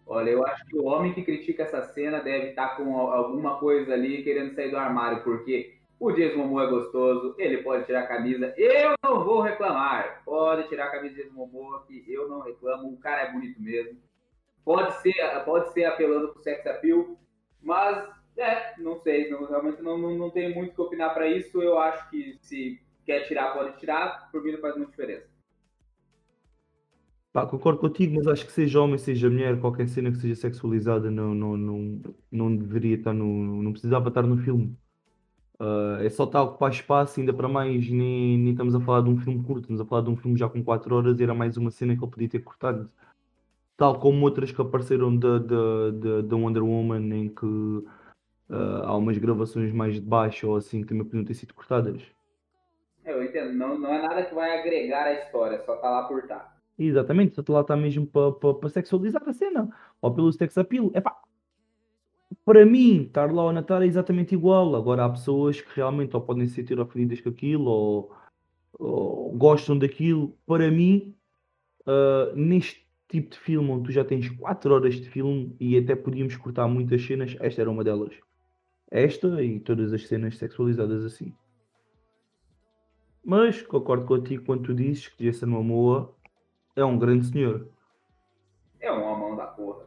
Olha, eu acho que o homem que critica essa cena deve estar com alguma coisa ali querendo sair do armário, porque o Jason Momoa é gostoso, ele pode tirar a camisa, eu não vou reclamar. Pode tirar a camisa de Jason Momoa, que eu não reclamo, o cara é bonito mesmo. Pode ser, pode ser apelando pro sex appeal, mas é, não sei, não, realmente não, não, não tenho muito o que opinar para isso. Eu acho que se quer tirar, pode tirar, por mim não faz muita diferença. Pá, concordo contigo, mas acho que seja homem, seja mulher, qualquer cena que seja sexualizada não, não, não, não deveria estar no. não precisava estar no filme. Uh, é só estar a ocupar espaço, ainda para mais, nem, nem estamos a falar de um filme curto, estamos a falar de um filme já com 4 horas e era mais uma cena que ele podia ter cortado. Tal como outras que apareceram da, Wonder Woman, em que uh, há umas gravações mais de baixo ou assim que também podiam ter sido cortadas. É, eu entendo, não, não é nada que vai agregar a história, só tá lá por estar. Exatamente, só lá está mesmo para sexualizar a cena, ou pelo sex appeal. Epá, para mim, estar lá ou não estar é exatamente igual. Agora há pessoas que realmente ou podem se sentir ofendidas com aquilo, ou, ou gostam daquilo. Para mim, uh, neste tipo de filme, onde tu já tens 4 horas de filme e até podíamos cortar muitas cenas, esta era uma delas. Esta e todas as cenas sexualizadas assim. Mas concordo contigo quando tu dizes que Jason Momoa é um grande senhor. É um homão da porra.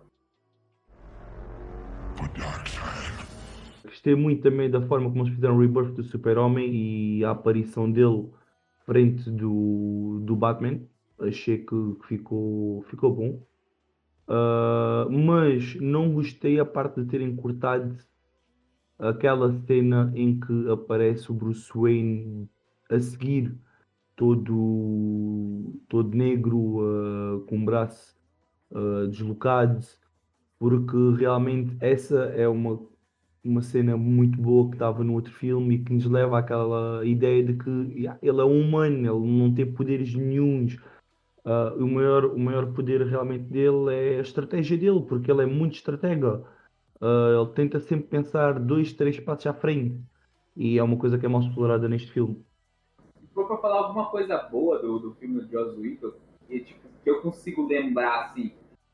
Gostei muito também da forma como eles fizeram o rebirth do Super-Homem e a aparição dele frente do, do Batman. Achei que ficou, ficou bom. Uh, mas não gostei a parte de terem cortado aquela cena em que aparece o Bruce Wayne a seguir todo, todo negro, uh, com o braço uh, deslocado, porque realmente essa é uma, uma cena muito boa que estava no outro filme e que nos leva àquela ideia de que yeah, ele é um humano, ele não tem poderes nenhums. Uh, o, maior, o maior poder realmente dele é a estratégia dele, porque ele é muito estratega. Uh, ele tenta sempre pensar dois, três passos à frente. E é uma coisa que é mal explorada neste filme. Se for para falar alguma coisa boa do, do filme do Joss Whedon, que, tipo, que eu consigo lembrar, assim,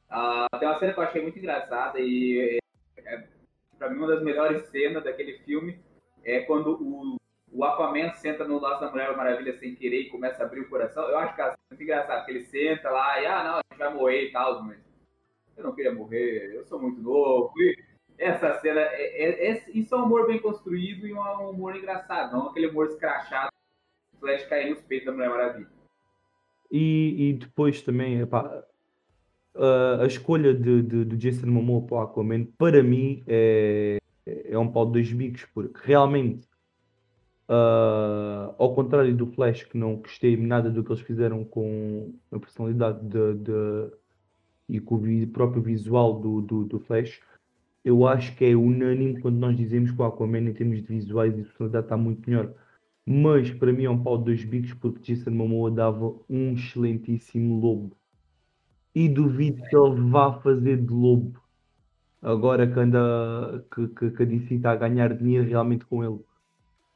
uh, tem uma cena que eu achei muito engraçada e é, é, para mim uma das melhores cenas daquele filme é quando o, o Aquaman senta no laço da Mulher Maravilha sem querer e começa a abrir o coração. Eu acho que é muito engraçado, porque ele senta lá e, ah, não, a gente vai morrer e tal, mas eu não queria morrer, eu sou muito novo. E, essa cena, é, é, é, isso é um humor bem construído e um humor engraçado, não aquele humor escrachado, Flash cair nos peitos da Mulher Maravilha. E, e depois também, epá, a, a escolha de, de, de Jason Momoa para o Aquaman, para mim, é, é um pau de dois bicos, porque realmente, uh, ao contrário do Flash, que não gostei nada do que eles fizeram com a personalidade de, de e com o próprio visual do, do, do Flash, eu acho que é unânime quando nós dizemos que o Aquaman, em termos de visuais e personalidade, está muito melhor. Mas para mim é um pau de dois bicos porque Jason Momoa dava um excelentíssimo lobo. E duvido que ele vá fazer de lobo agora que anda que, que, que a DC está a ganhar dinheiro realmente com ele.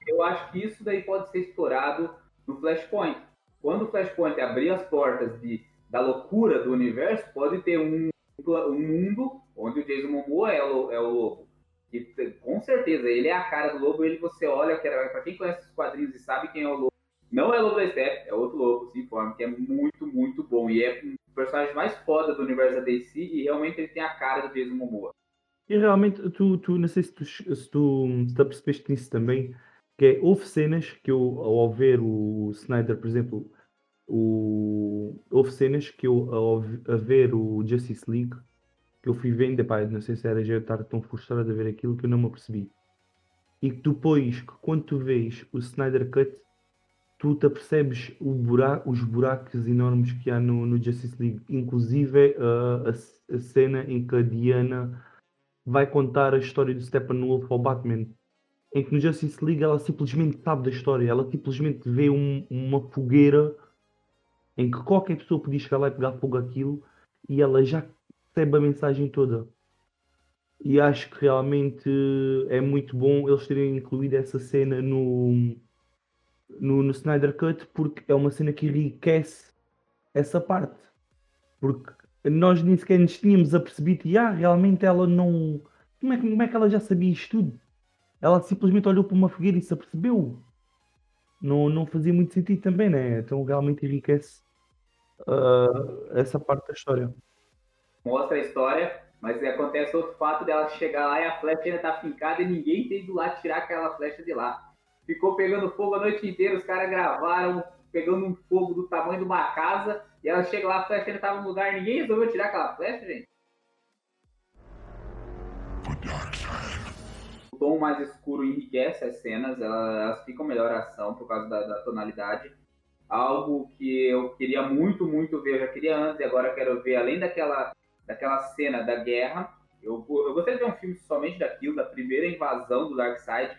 Eu acho que isso daí pode ser explorado no Flashpoint. Quando o Flashpoint abrir as portas de, da loucura do universo, pode ter um, um mundo onde o Jason Momoa é o, é o lobo. E com certeza, ele é a cara do lobo, ele você olha, para quem conhece os quadrinhos e sabe quem é o lobo, não é o Lobo da Step, é outro lobo, se informa, que é muito, muito bom. E é um personagem mais foda do universo da DC e realmente ele tem a cara do Jason Momoa. E realmente, tu, tu não sei se tu, se tu, percebeste nisso também, que é, houve cenas que eu, ao ver o Snyder, por exemplo, o, houve cenas que eu, ao, ver o Justice League, que eu fui vendo, pá, não sei se era já estar tão frustrado a ver aquilo que eu não me apercebi. E depois, que quando tu vês o Snyder Cut, tu te apercebes buraco, os buracos enormes que há no, no Justice League, inclusive uh, a, a, cena em que a Diana vai contar a história do Steppenwolf ao Batman, em que no Justice League ela simplesmente sabe da história, ela simplesmente vê um, uma fogueira em que qualquer pessoa podia chegar lá e pegar fogo aquilo e ela já recebe a mensagem toda. E acho que realmente é muito bom eles terem incluído essa cena no, no, no Snyder Cut, porque é uma cena que enriquece essa parte. Porque nós nem sequer nos tínhamos apercebido e ah, realmente ela não. Como é, como é que ela já sabia isto tudo? Ela simplesmente olhou para uma fogueira e se apercebeu. Não, não fazia muito sentido também, né? Então realmente enriquece uh, essa parte da história mostra a história, mas acontece outro fato dela chegar lá e a flecha ainda tá fincada e ninguém tem do lado tirar aquela flecha de lá. Ficou pegando fogo a noite inteira, os caras gravaram pegando um fogo do tamanho de uma casa e ela chega lá, a flecha ainda tava no lugar, ninguém resolveu tirar aquela flecha, gente. O tom mais escuro enriquece as cenas, elas, ficam melhor ação por causa da, da tonalidade algo que eu queria muito, muito ver, eu já queria antes e agora quero ver, além daquela daquela cena da guerra. Eu, eu gostaria de ver um filme somente daquilo, da primeira invasão do Darkseid.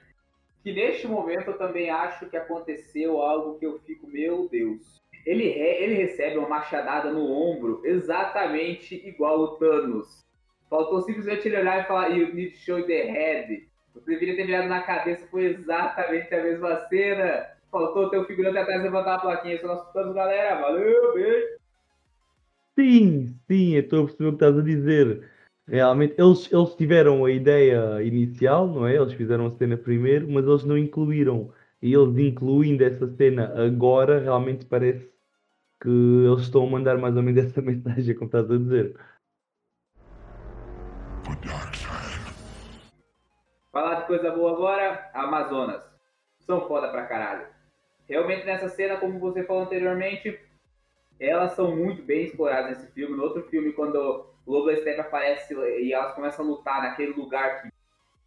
Que neste momento eu também acho que aconteceu algo que eu fico, meu Deus. Ele, ele recebe uma machadada no ombro exatamente igual o Thanos. Faltou simplesmente ele olhar e falar, you need to show the head. Você deveria ter mirado na cabeça, foi exatamente a mesma cena. Faltou ter o figurante atrás levantar a plaquinha. Isso nós Thanos, galera. Valeu, beijo. Sim, sim, eu estou a perceber o que estás a dizer. Realmente, eles, eles tiveram a ideia inicial, não é? Eles fizeram a cena primeiro, mas eles não incluíram. E eles incluindo essa cena agora, realmente parece que eles estão a mandar mais ou menos essa mensagem, como estás a dizer. Falar de coisa boa agora, Amazonas. São foda pra caralho. Realmente nessa cena, como você falou anteriormente, elas são muito bem exploradas nesse filme. No outro filme, quando Lobo da Steppe aparece e elas começam a lutar naquele lugar que,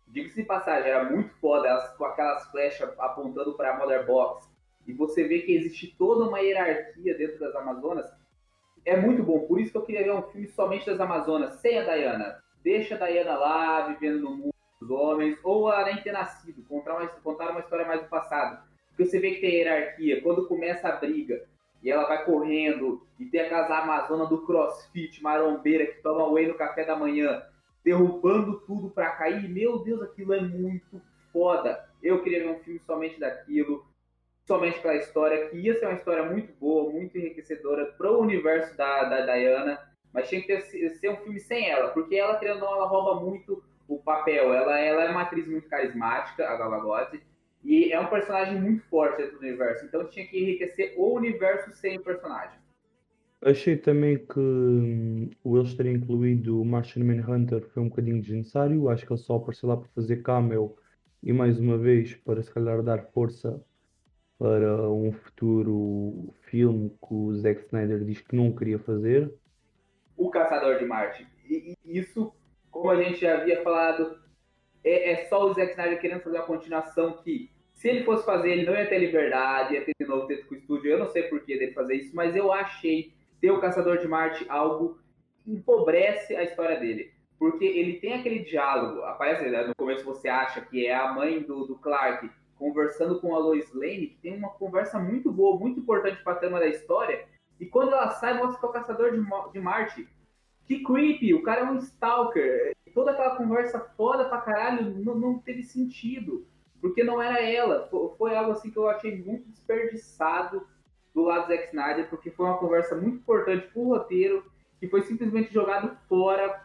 diga-se de passagem, era muito foda, elas com aquelas flechas apontando para a Mother Box. E você vê que existe toda uma hierarquia dentro das Amazonas. É muito bom, por isso que eu queria ver um filme somente das Amazonas, sem a Diana. Deixa a Diana lá, vivendo no mundo dos homens, ou ela nem ter nascido, contar uma, contar uma história mais do passado. Porque você vê que tem hierarquia, quando começa a briga, e ela vai correndo, e tem aquelas Amazonas do crossfit, marombeira, que toma whey no café da manhã, derrubando tudo para cair. Meu Deus, aquilo é muito foda. Eu queria ver um filme somente daquilo, somente pela história, que ia ser uma história muito boa, muito enriquecedora pro universo da, da Diana, mas tinha que ter, ser um filme sem ela, porque ela, querendo ou não, ela rouba muito o papel. Ela, ela é uma atriz muito carismática, a Gal Gadot, e é um personagem muito forte dentro do universo. Então tinha que enriquecer o universo sem o personagem. Achei também que hum, o eles terem incluído o Martian Manhunter foi um bocadinho desnecessário. Acho que ele só apareceu lá para fazer cameo e mais uma vez para se calhar dar força para um futuro filme que o Zack Snyder diz que não queria fazer. O Caçador de Marte. E, e isso, como a gente já havia falado, é, é, só o Zack Snyder querendo fazer uma continuação que se ele fosse fazer, ele não ia ter liberdade, ia ter de novo tempo com o estúdio. Eu não sei por que dele fazer isso, mas eu achei ter o Caçador de Marte algo que empobrece a história dele. Porque ele tem aquele diálogo, aparece né, no começo você acha que é a mãe do, do Clark conversando com a Lois Lane, que tem uma conversa muito boa, muito importante para a trama da história. E quando ela sai, mostra que é o Caçador de, de Marte. Que creepy, o cara é um stalker. Toda aquela conversa foda pra caralho não, não teve sentido porque não era ela. Foi algo assim que eu achei muito desperdiçado do lado do Zack Snyder, porque foi uma conversa muito importante pro roteiro, que foi simplesmente jogado fora,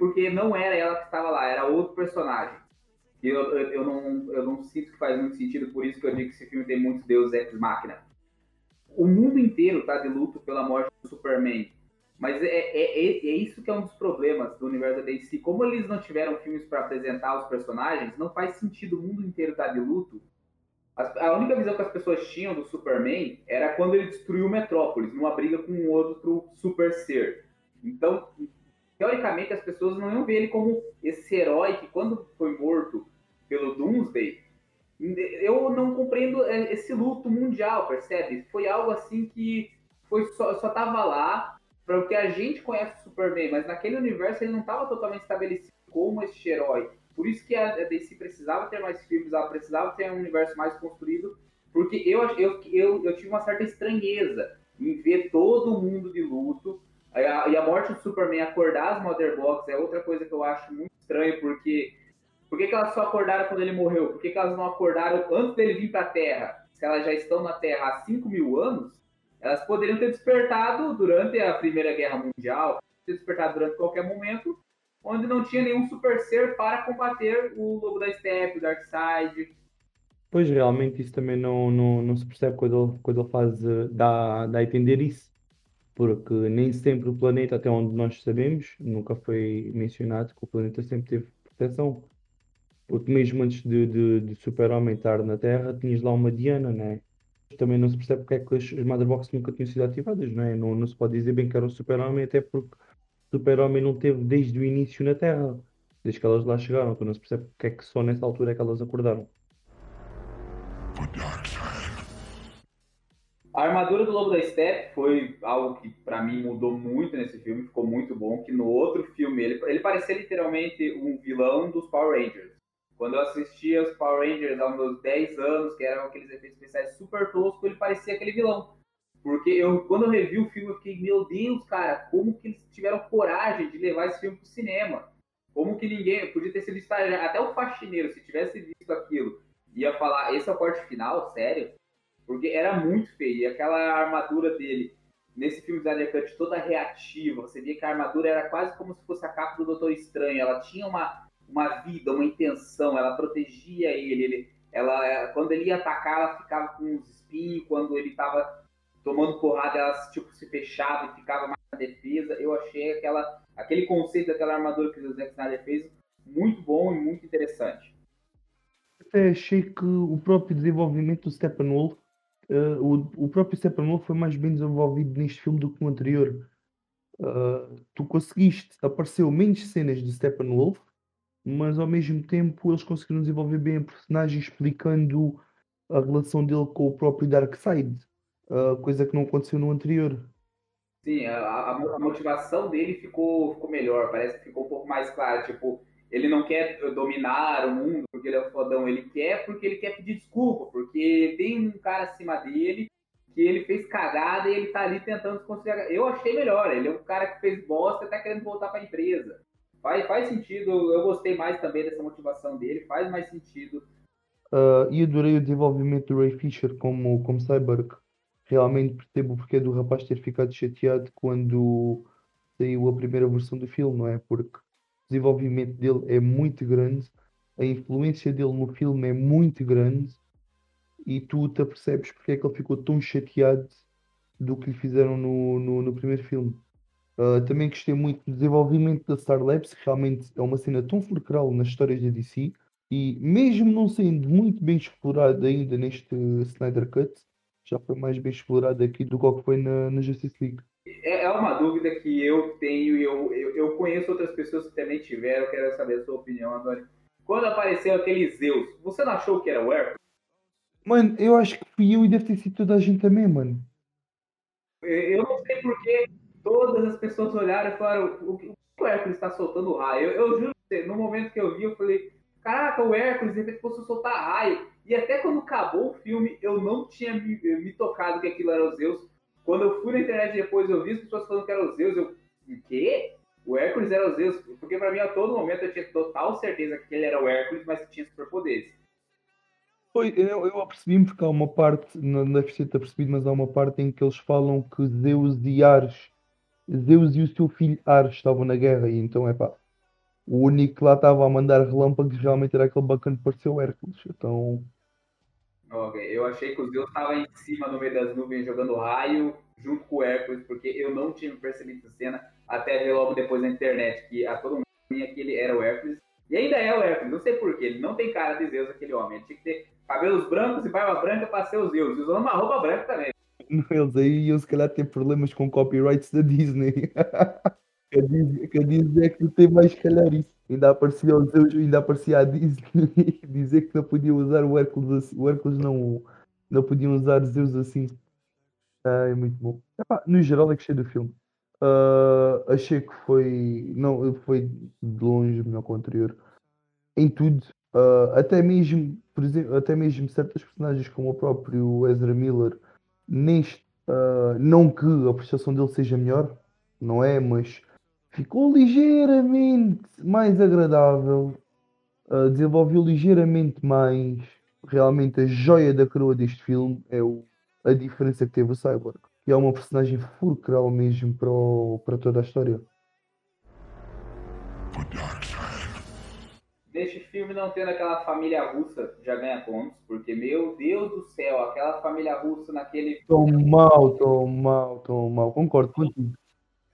porque não era ela que estava lá, era outro personagem. E eu, eu, eu, não, eu não sinto que faz muito sentido, por isso que eu digo que esse filme tem muitos deuses ex-máquina. O mundo inteiro tá de luto pela morte do Superman. Mas é, é, é, é, isso que é um dos problemas do universo da DC. Como eles não tiveram filmes para apresentar os personagens, não faz sentido o mundo inteiro estar tá de luto. A, única visão que as pessoas tinham do Superman era quando ele destruiu Metrópolis, numa briga com um outro super ser. Então, teoricamente, as pessoas não iam ver ele como esse herói que, quando foi morto pelo Doomsday, eu não compreendo é, esse luto mundial, percebe? Foi algo assim que foi só, só tava lá porque a gente conhece o Superman, mas naquele universo ele não estava totalmente estabelecido como esse herói. Por isso que a DC precisava ter mais filmes, ela precisava ter um universo mais construído, porque eu, eu, eu, eu tive uma certa estranheza em ver todo mundo de luto. E a, e a morte do Superman, acordar as Mother Box, é outra coisa que eu acho muito estranho, porque por que, que elas só acordaram quando ele morreu? Por que, que elas não acordaram antes dele vir para a Terra? Se elas já estão na Terra há 5 mil anos, elas poderiam ter despertado durante a Primeira Guerra Mundial, ter despertado durante qualquer momento, onde não tinha nenhum super ser para combater o Lobo da Steppe, o Darkseid. Pois realmente isso também não, não, não se percebe quando ele, quando ele faz, eh, dá, dá a entender isso, porque nem sempre o planeta, até onde nós sabemos, nunca foi mencionado que o planeta sempre teve proteção. Porque mesmo antes de, de, de Super-Homem estar na Terra, tinhas lá uma Diana, né? Também não se percebe porque é que as, as Motherbox nunca tinham sido ativadas, não é? Não, não se pode dizer bem que era o Super-Homem, até porque o Super-Homem não teve desde o início na Terra, desde que elas lá chegaram, então não se percebe porque é que só nessa altura é que elas acordaram. A armadura do Lobo da Steppe foi algo que para mim mudou muito nesse filme, ficou muito bom, que no outro filme ele, ele parecia literalmente um vilão dos Power Rangers. Quando eu assistia os Power Rangers aos meus 10 anos, que eram aqueles efeitos especiais super toscos, ele parecia aquele vilão. Porque eu, quando eu revi o filme, eu fiquei, meu Deus, cara, como que eles tiveram coragem de levar esse filme pro cinema? Como que ninguém, podia ter sido estagiário, até o faxineiro, se tivesse visto aquilo, ia falar, esse é o corte final, sério? Porque era muito feio, e aquela armadura dele, nesse filme da Cut toda reativa, você via que a armadura era quase como se fosse a capa do Doutor Estranho, ela tinha uma, uma vida, uma intenção, ela protegia ele, ele ela, quando ele ia atacar, ela ficava com uns espinhos, quando ele estava tomando porrada, ela tipo, se fechava e ficava mais na defesa. Eu achei aquela, aquele conceito daquela armadura que o Zack Snyder fez muito bom e muito interessante. até achei que o próprio desenvolvimento do Steppenwolf, uh, o, o próprio Steppenwolf foi mais bem desenvolvido neste filme do que no anterior. Uh, tu conseguiste, apareceu menos cenas de Steppenwolf, mas ao mesmo tempo eles conseguiram desenvolver bem a personagem explicando a relação dele com o próprio Darkseid, coisa que não aconteceu no anterior. Sim, a, a, motivação dele ficou, ficou melhor, parece que ficou um pouco mais claro. Tipo, ele não quer dominar o mundo porque ele é o fodão, ele quer porque ele quer pedir desculpa, porque tem um cara acima dele que ele fez cagada e ele tá ali tentando se conciliar. Eu achei melhor, ele é um cara que fez bosta e tá querendo voltar pra empresa. Faz, faz sentido, eu gostei mais também dessa motivação dele, faz mais sentido. Uh, e adorei o desenvolvimento do Ray Fisher como, como Cyborg realmente percebo o porquê do rapaz ter ficado chateado quando saiu a primeira versão do filme, não é? Porque o desenvolvimento dele é muito grande, a influência dele no filme é muito grande e tu te apercebes porque é que ele ficou tão chateado do que lhe fizeram no, no, no primeiro filme. Uh, também gostei muito do desenvolvimento da Star Labs, que realmente é uma cena tão fulcral nas histórias da DC e mesmo não sendo muito bem explorado ainda neste Snyder Cut, já foi mais bem explorado aqui do que foi na, na Justice League. É, é uma dúvida que eu tenho e eu, eu, eu, conheço outras pessoas que também tiveram, quero saber a sua opinião, Antônio. Quando apareceu aquele Zeus, você não achou que era o Hércules? Mano, eu acho que fui eu e deve ter sido toda a gente também, mano. Eu não sei porque todas as pessoas olharam e falaram o que o Hércules está soltando raio. Eu, eu juro que no momento que eu vi, eu falei, caraca, o Hércules, ele fosse soltar raio. E até quando acabou o filme, eu não tinha me, me tocado que aquilo era o Zeus. Quando eu fui na internet depois, eu vi as pessoas falando que era o Zeus. Eu, o quê? O Hércules era o Zeus? Porque pra mim, a todo momento, eu tinha total certeza que ele era o Hércules, mas tinha superpoderes. Foi, eu, eu apercebi-me porque há uma parte, não deve ser percebido, mas há uma parte em que eles falam que Zeus e Ares, Zeus e o seu filho Ares estavam na guerra, e então é pá, o único que lá estava a mandar relâmpagos realmente era aquele bacana que pareceu Hércules. Então Ok, eu achei que o Zeus estava em cima no meio das nuvens jogando raio junto com o Hércules, porque eu não tinha percebido essa cena até ver logo depois na internet que a todo mundo tinha que ele era o Hércules. E ainda é o Hércules, não sei porquê, ele não tem cara de Zeus aquele homem. Ele tinha que ter cabelos brancos e barba branca para ser o Zeus, usando uma roupa branca também. Eles aí iam se calhar ter problemas com copyrights da Disney. que a Disney, que a Disney é que tem mais calhar isso. Ainda aparecia o Zeus, ainda aparecia a Disney dizer que não podia usar o Hércules assim. O Hércules não, não podiam usar Zeus assim. Ah, é muito bom. Epá, no geral é gostei do filme. Uh, achei que foi. Não, foi de longe melhor que o anterior. Em tudo. Uh, até mesmo, por exemplo, até mesmo certas personagens como o próprio Ezra Miller, neste, uh, não que a prestação dele seja melhor, não é, mas ficou ligeiramente mais agradável, uh, desenvolveu ligeiramente mais. Realmente a joia da coroa deste filme é o, a diferença que teve o Cyborg, que é uma personagem fulcral mesmo para, o, para toda a história. Neste filme não tendo aquela família russa já ganha pontos, porque meu Deus do céu, aquela família russa naquele. Tô mal, tô mal, tô mal, concordo contigo.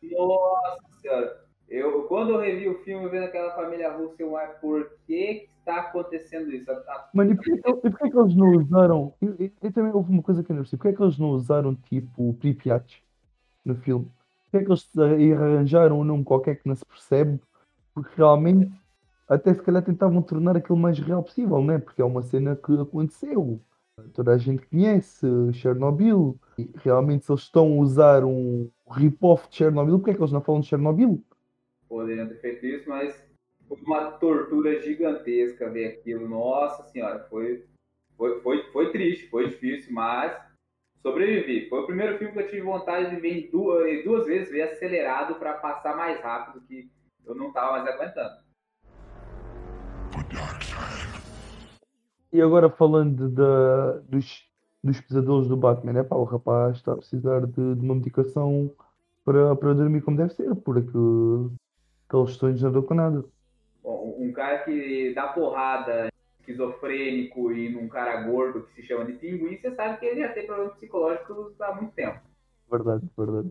Nossa senhora. Eu, quando eu revi o filme vendo aquela família russa, eu ah, por que está acontecendo isso? Mano, e por que, por que, que eles não usaram. E, e, também houve uma coisa que eu não sei. Por que, que eles não usaram tipo Pripyat no filme? Por que, que eles arranjaram um nome qualquer que não se percebe? Porque realmente, até se calhar tentavam tornar aquilo mais real possível, né? Porque é uma cena que aconteceu. Toda a gente conhece Chernobyl. E realmente, se eles estão a usar um rip-off de Chernobyl, porque é que eles não falam de Chernobyl? Poderiam ter feito isso, mas foi uma tortura gigantesca ver aquilo. Nossa senhora, foi, foi, foi, foi triste, foi difícil, mas sobrevivi. Foi o primeiro filme que eu tive vontade de ver duas, duas vezes, ver acelerado para passar mais rápido, que eu não estava mais aguentando. E agora falando da, dos, dos pesadelos do Batman, é pá, o rapaz está a precisar de, de uma medicação para, para dormir como deve ser, porque aqueles sonhos não dão com nada. Um cara que dá porrada, esquizofrênico e num cara gordo que se chama de pinguim, você sabe que ele já tem problemas psicológicos há muito tempo. Verdade, verdade.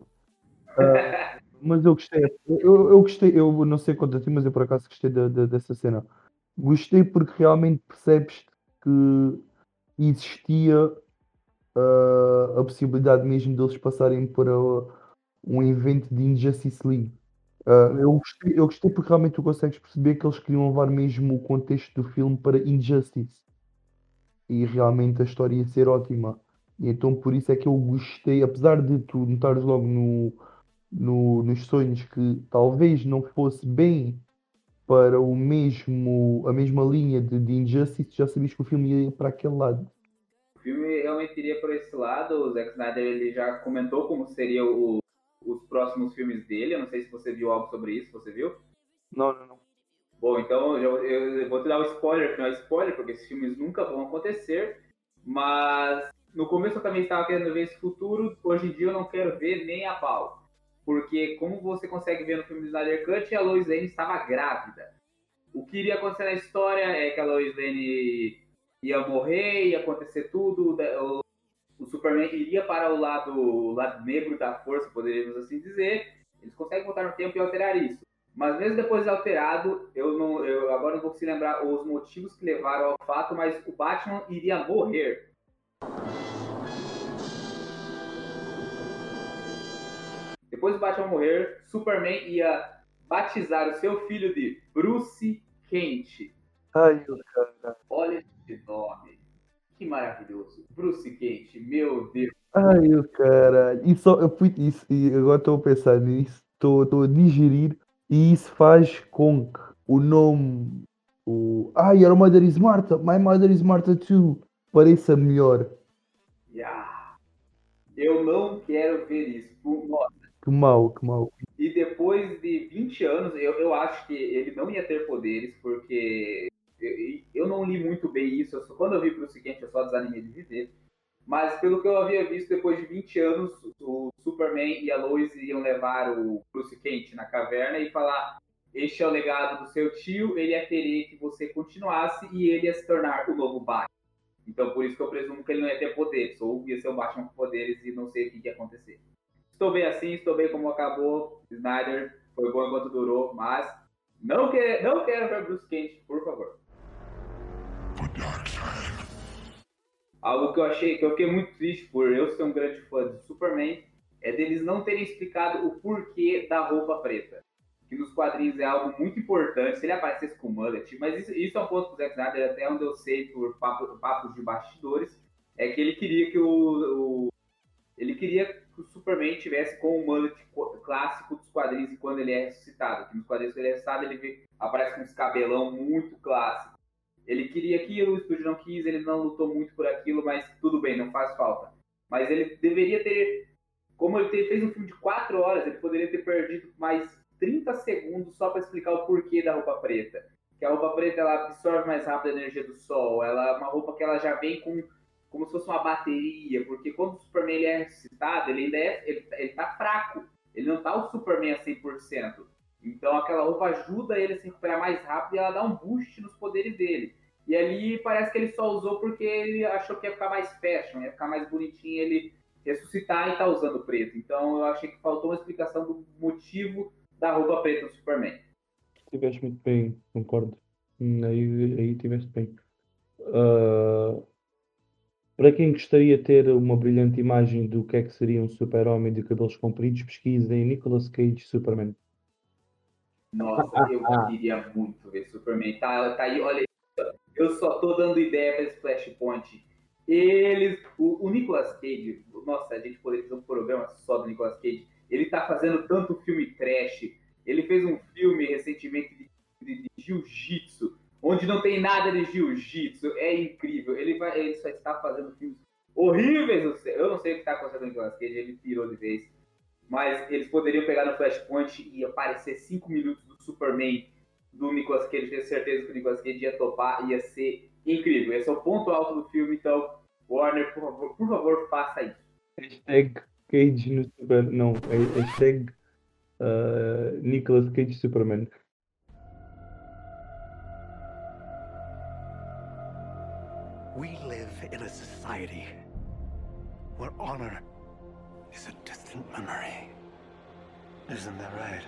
Uh, mas eu gostei, eu, eu gostei, eu não sei quanto a ti, mas eu por acaso gostei de, de, dessa cena. Gostei porque realmente percebes que existia uh, a possibilidade mesmo deles passarem para um evento de Injustice League. Uh, eu, gostei, eu gostei porque realmente tu consegues perceber que eles queriam levar mesmo o contexto do filme para Injustice e realmente a história ia ser ótima. E então por isso é que eu gostei, apesar de tu notares logo no, no, nos sonhos que talvez não fosse bem para o mesmo, a mesma linha de, de Injustice, já sabias que o filme ia para aquele lado. O filme realmente iria por esse lado. O Zack Snyder ele já comentou como seria o, os próximos filmes dele. Eu não sei se você viu algo sobre isso, você viu? Não, não, não. Bom, então eu, eu vou te dar o um spoiler, que não é spoiler, porque esses filmes nunca vão acontecer. Mas no começo eu também estava querendo ver esse futuro. Hoje em dia eu não quero ver nem a pau. Porque, como você consegue ver no filme do Snyder Cut, a Lois Lane estava grávida. O que iria acontecer na história é que a Lois Lane ia morrer, ia acontecer tudo, o, Superman iria para o lado, o lado negro da força, poderíamos assim dizer. Eles conseguem voltar no tempo e alterar isso. Mas mesmo depois de alterado, eu não, eu agora não vou conseguir lembrar os motivos que levaram ao fato, mas o Batman iria morrer. Depois do Batman morrer, Superman ia batizar o seu filho de Bruce Kent. Ai, cara. Olha esse nome. Que maravilhoso. Bruce Kent, meu Deus. Ai, cara. E só, eu fui, isso, e agora estou a pensar nisso, estou a digerir, e isso faz com que o nome. O, ai, your mother is Martha, my mother is Martha too. Pareça melhor. Yeah. Eu não quero ver isso. Nossa, que mal, que mal. E depois de 20 anos, eu, eu acho que ele não ia ter poderes, porque eu, eu não li muito bem isso. Só, quando eu vi Bruce Kent, eu só desanimei de viver. Mas pelo que eu havia visto, depois de 20 anos, o Superman e a Lois iam levar o Bruce Kent na caverna e falar: Este é o legado do seu tio, ele ia querer que você continuasse e ele ia se tornar o novo Batman. Então por isso que eu presumo que ele não ia ter poderes, ou ia ser o Batman com poderes e não sei o que ia acontecer. Estou bem assim, estou bem como acabou. Snyder foi bom enquanto durou, mas não, quer, não quero ver Bruce Kent, por favor. Algo que eu achei, que eu fiquei muito triste por eu ser um grande fã de Superman, é deles não terem explicado o porquê da roupa preta. Que nos quadrinhos é algo muito importante, se ele aparecesse com mullet, mas isso, isso é um ponto do Zack Snyder, até onde eu sei por papo, papos de bastidores, é que ele queria que o, o ele queria que o Superman tivesse com o mullet clássico dos quadrinhos e quando ele é ressuscitado. Que nos quadrinhos que ele é ressuscitado, ele aparece com esse cabelão muito clássico. Ele queria aquilo, o estúdio não quis, ele não lutou muito por aquilo, mas tudo bem, não faz falta. Mas ele deveria ter, como ele fez um filme de 4 horas, ele poderia ter perdido mais 30 segundos só para explicar o porquê da roupa preta. Que a roupa preta ela absorve mais rápido a energia do sol, ela é uma roupa que ela já vem com como se fosse uma bateria, porque quando o Superman ele é ressuscitado, ele ainda é, ele, ele tá fraco, ele não tá o Superman a 100%. Então aquela roupa ajuda ele a se recuperar mais rápido e ela dá um boost nos poderes dele. E ali parece que ele só usou porque ele achou que ia ficar mais fashion, ia ficar mais bonitinho ele ressuscitar e tá usando preto. Então eu achei que faltou uma explicação do motivo da roupa preta do Superman. Tiveste muito bem, concordo. Aí, aí tiveste bem. Uh, para quem gostaria de ter uma brilhante imagem do que é que seria um super-homem de cabelos compridos, pesquisem Nicolas Cage Superman. Nossa, eu queria muito ver Superman. Tá, tá aí, olha, eu só tô dando ideia para esse Flashpoint. Eles, o, o Nicolas Cage, nossa, a gente poderia fazer um programa só do Nicolas Cage. Ele tá fazendo tanto filme trash. Ele fez um filme recentemente de, de, de jiu-jitsu onde não tem nada de jiu-jitsu. É incrível. Ele, vai, ele só está fazendo filmes horríveis. Eu não sei o que está acontecendo com o Nicolas Cage, ele pirou de vez. Mas eles poderiam pegar no Flashpoint e aparecer 5 minutos do Superman do Nicolas Cage. Tenho certeza que o Nicolas Cage ia topar, ia ser incrível. Esse é o ponto alto do filme, então, Warner, por favor, por favor faça isso. Hashtag Cage no Super. Não, hashtag uh, Nicolas Cage Superman. Society where honor is a distant memory. Isn't that right?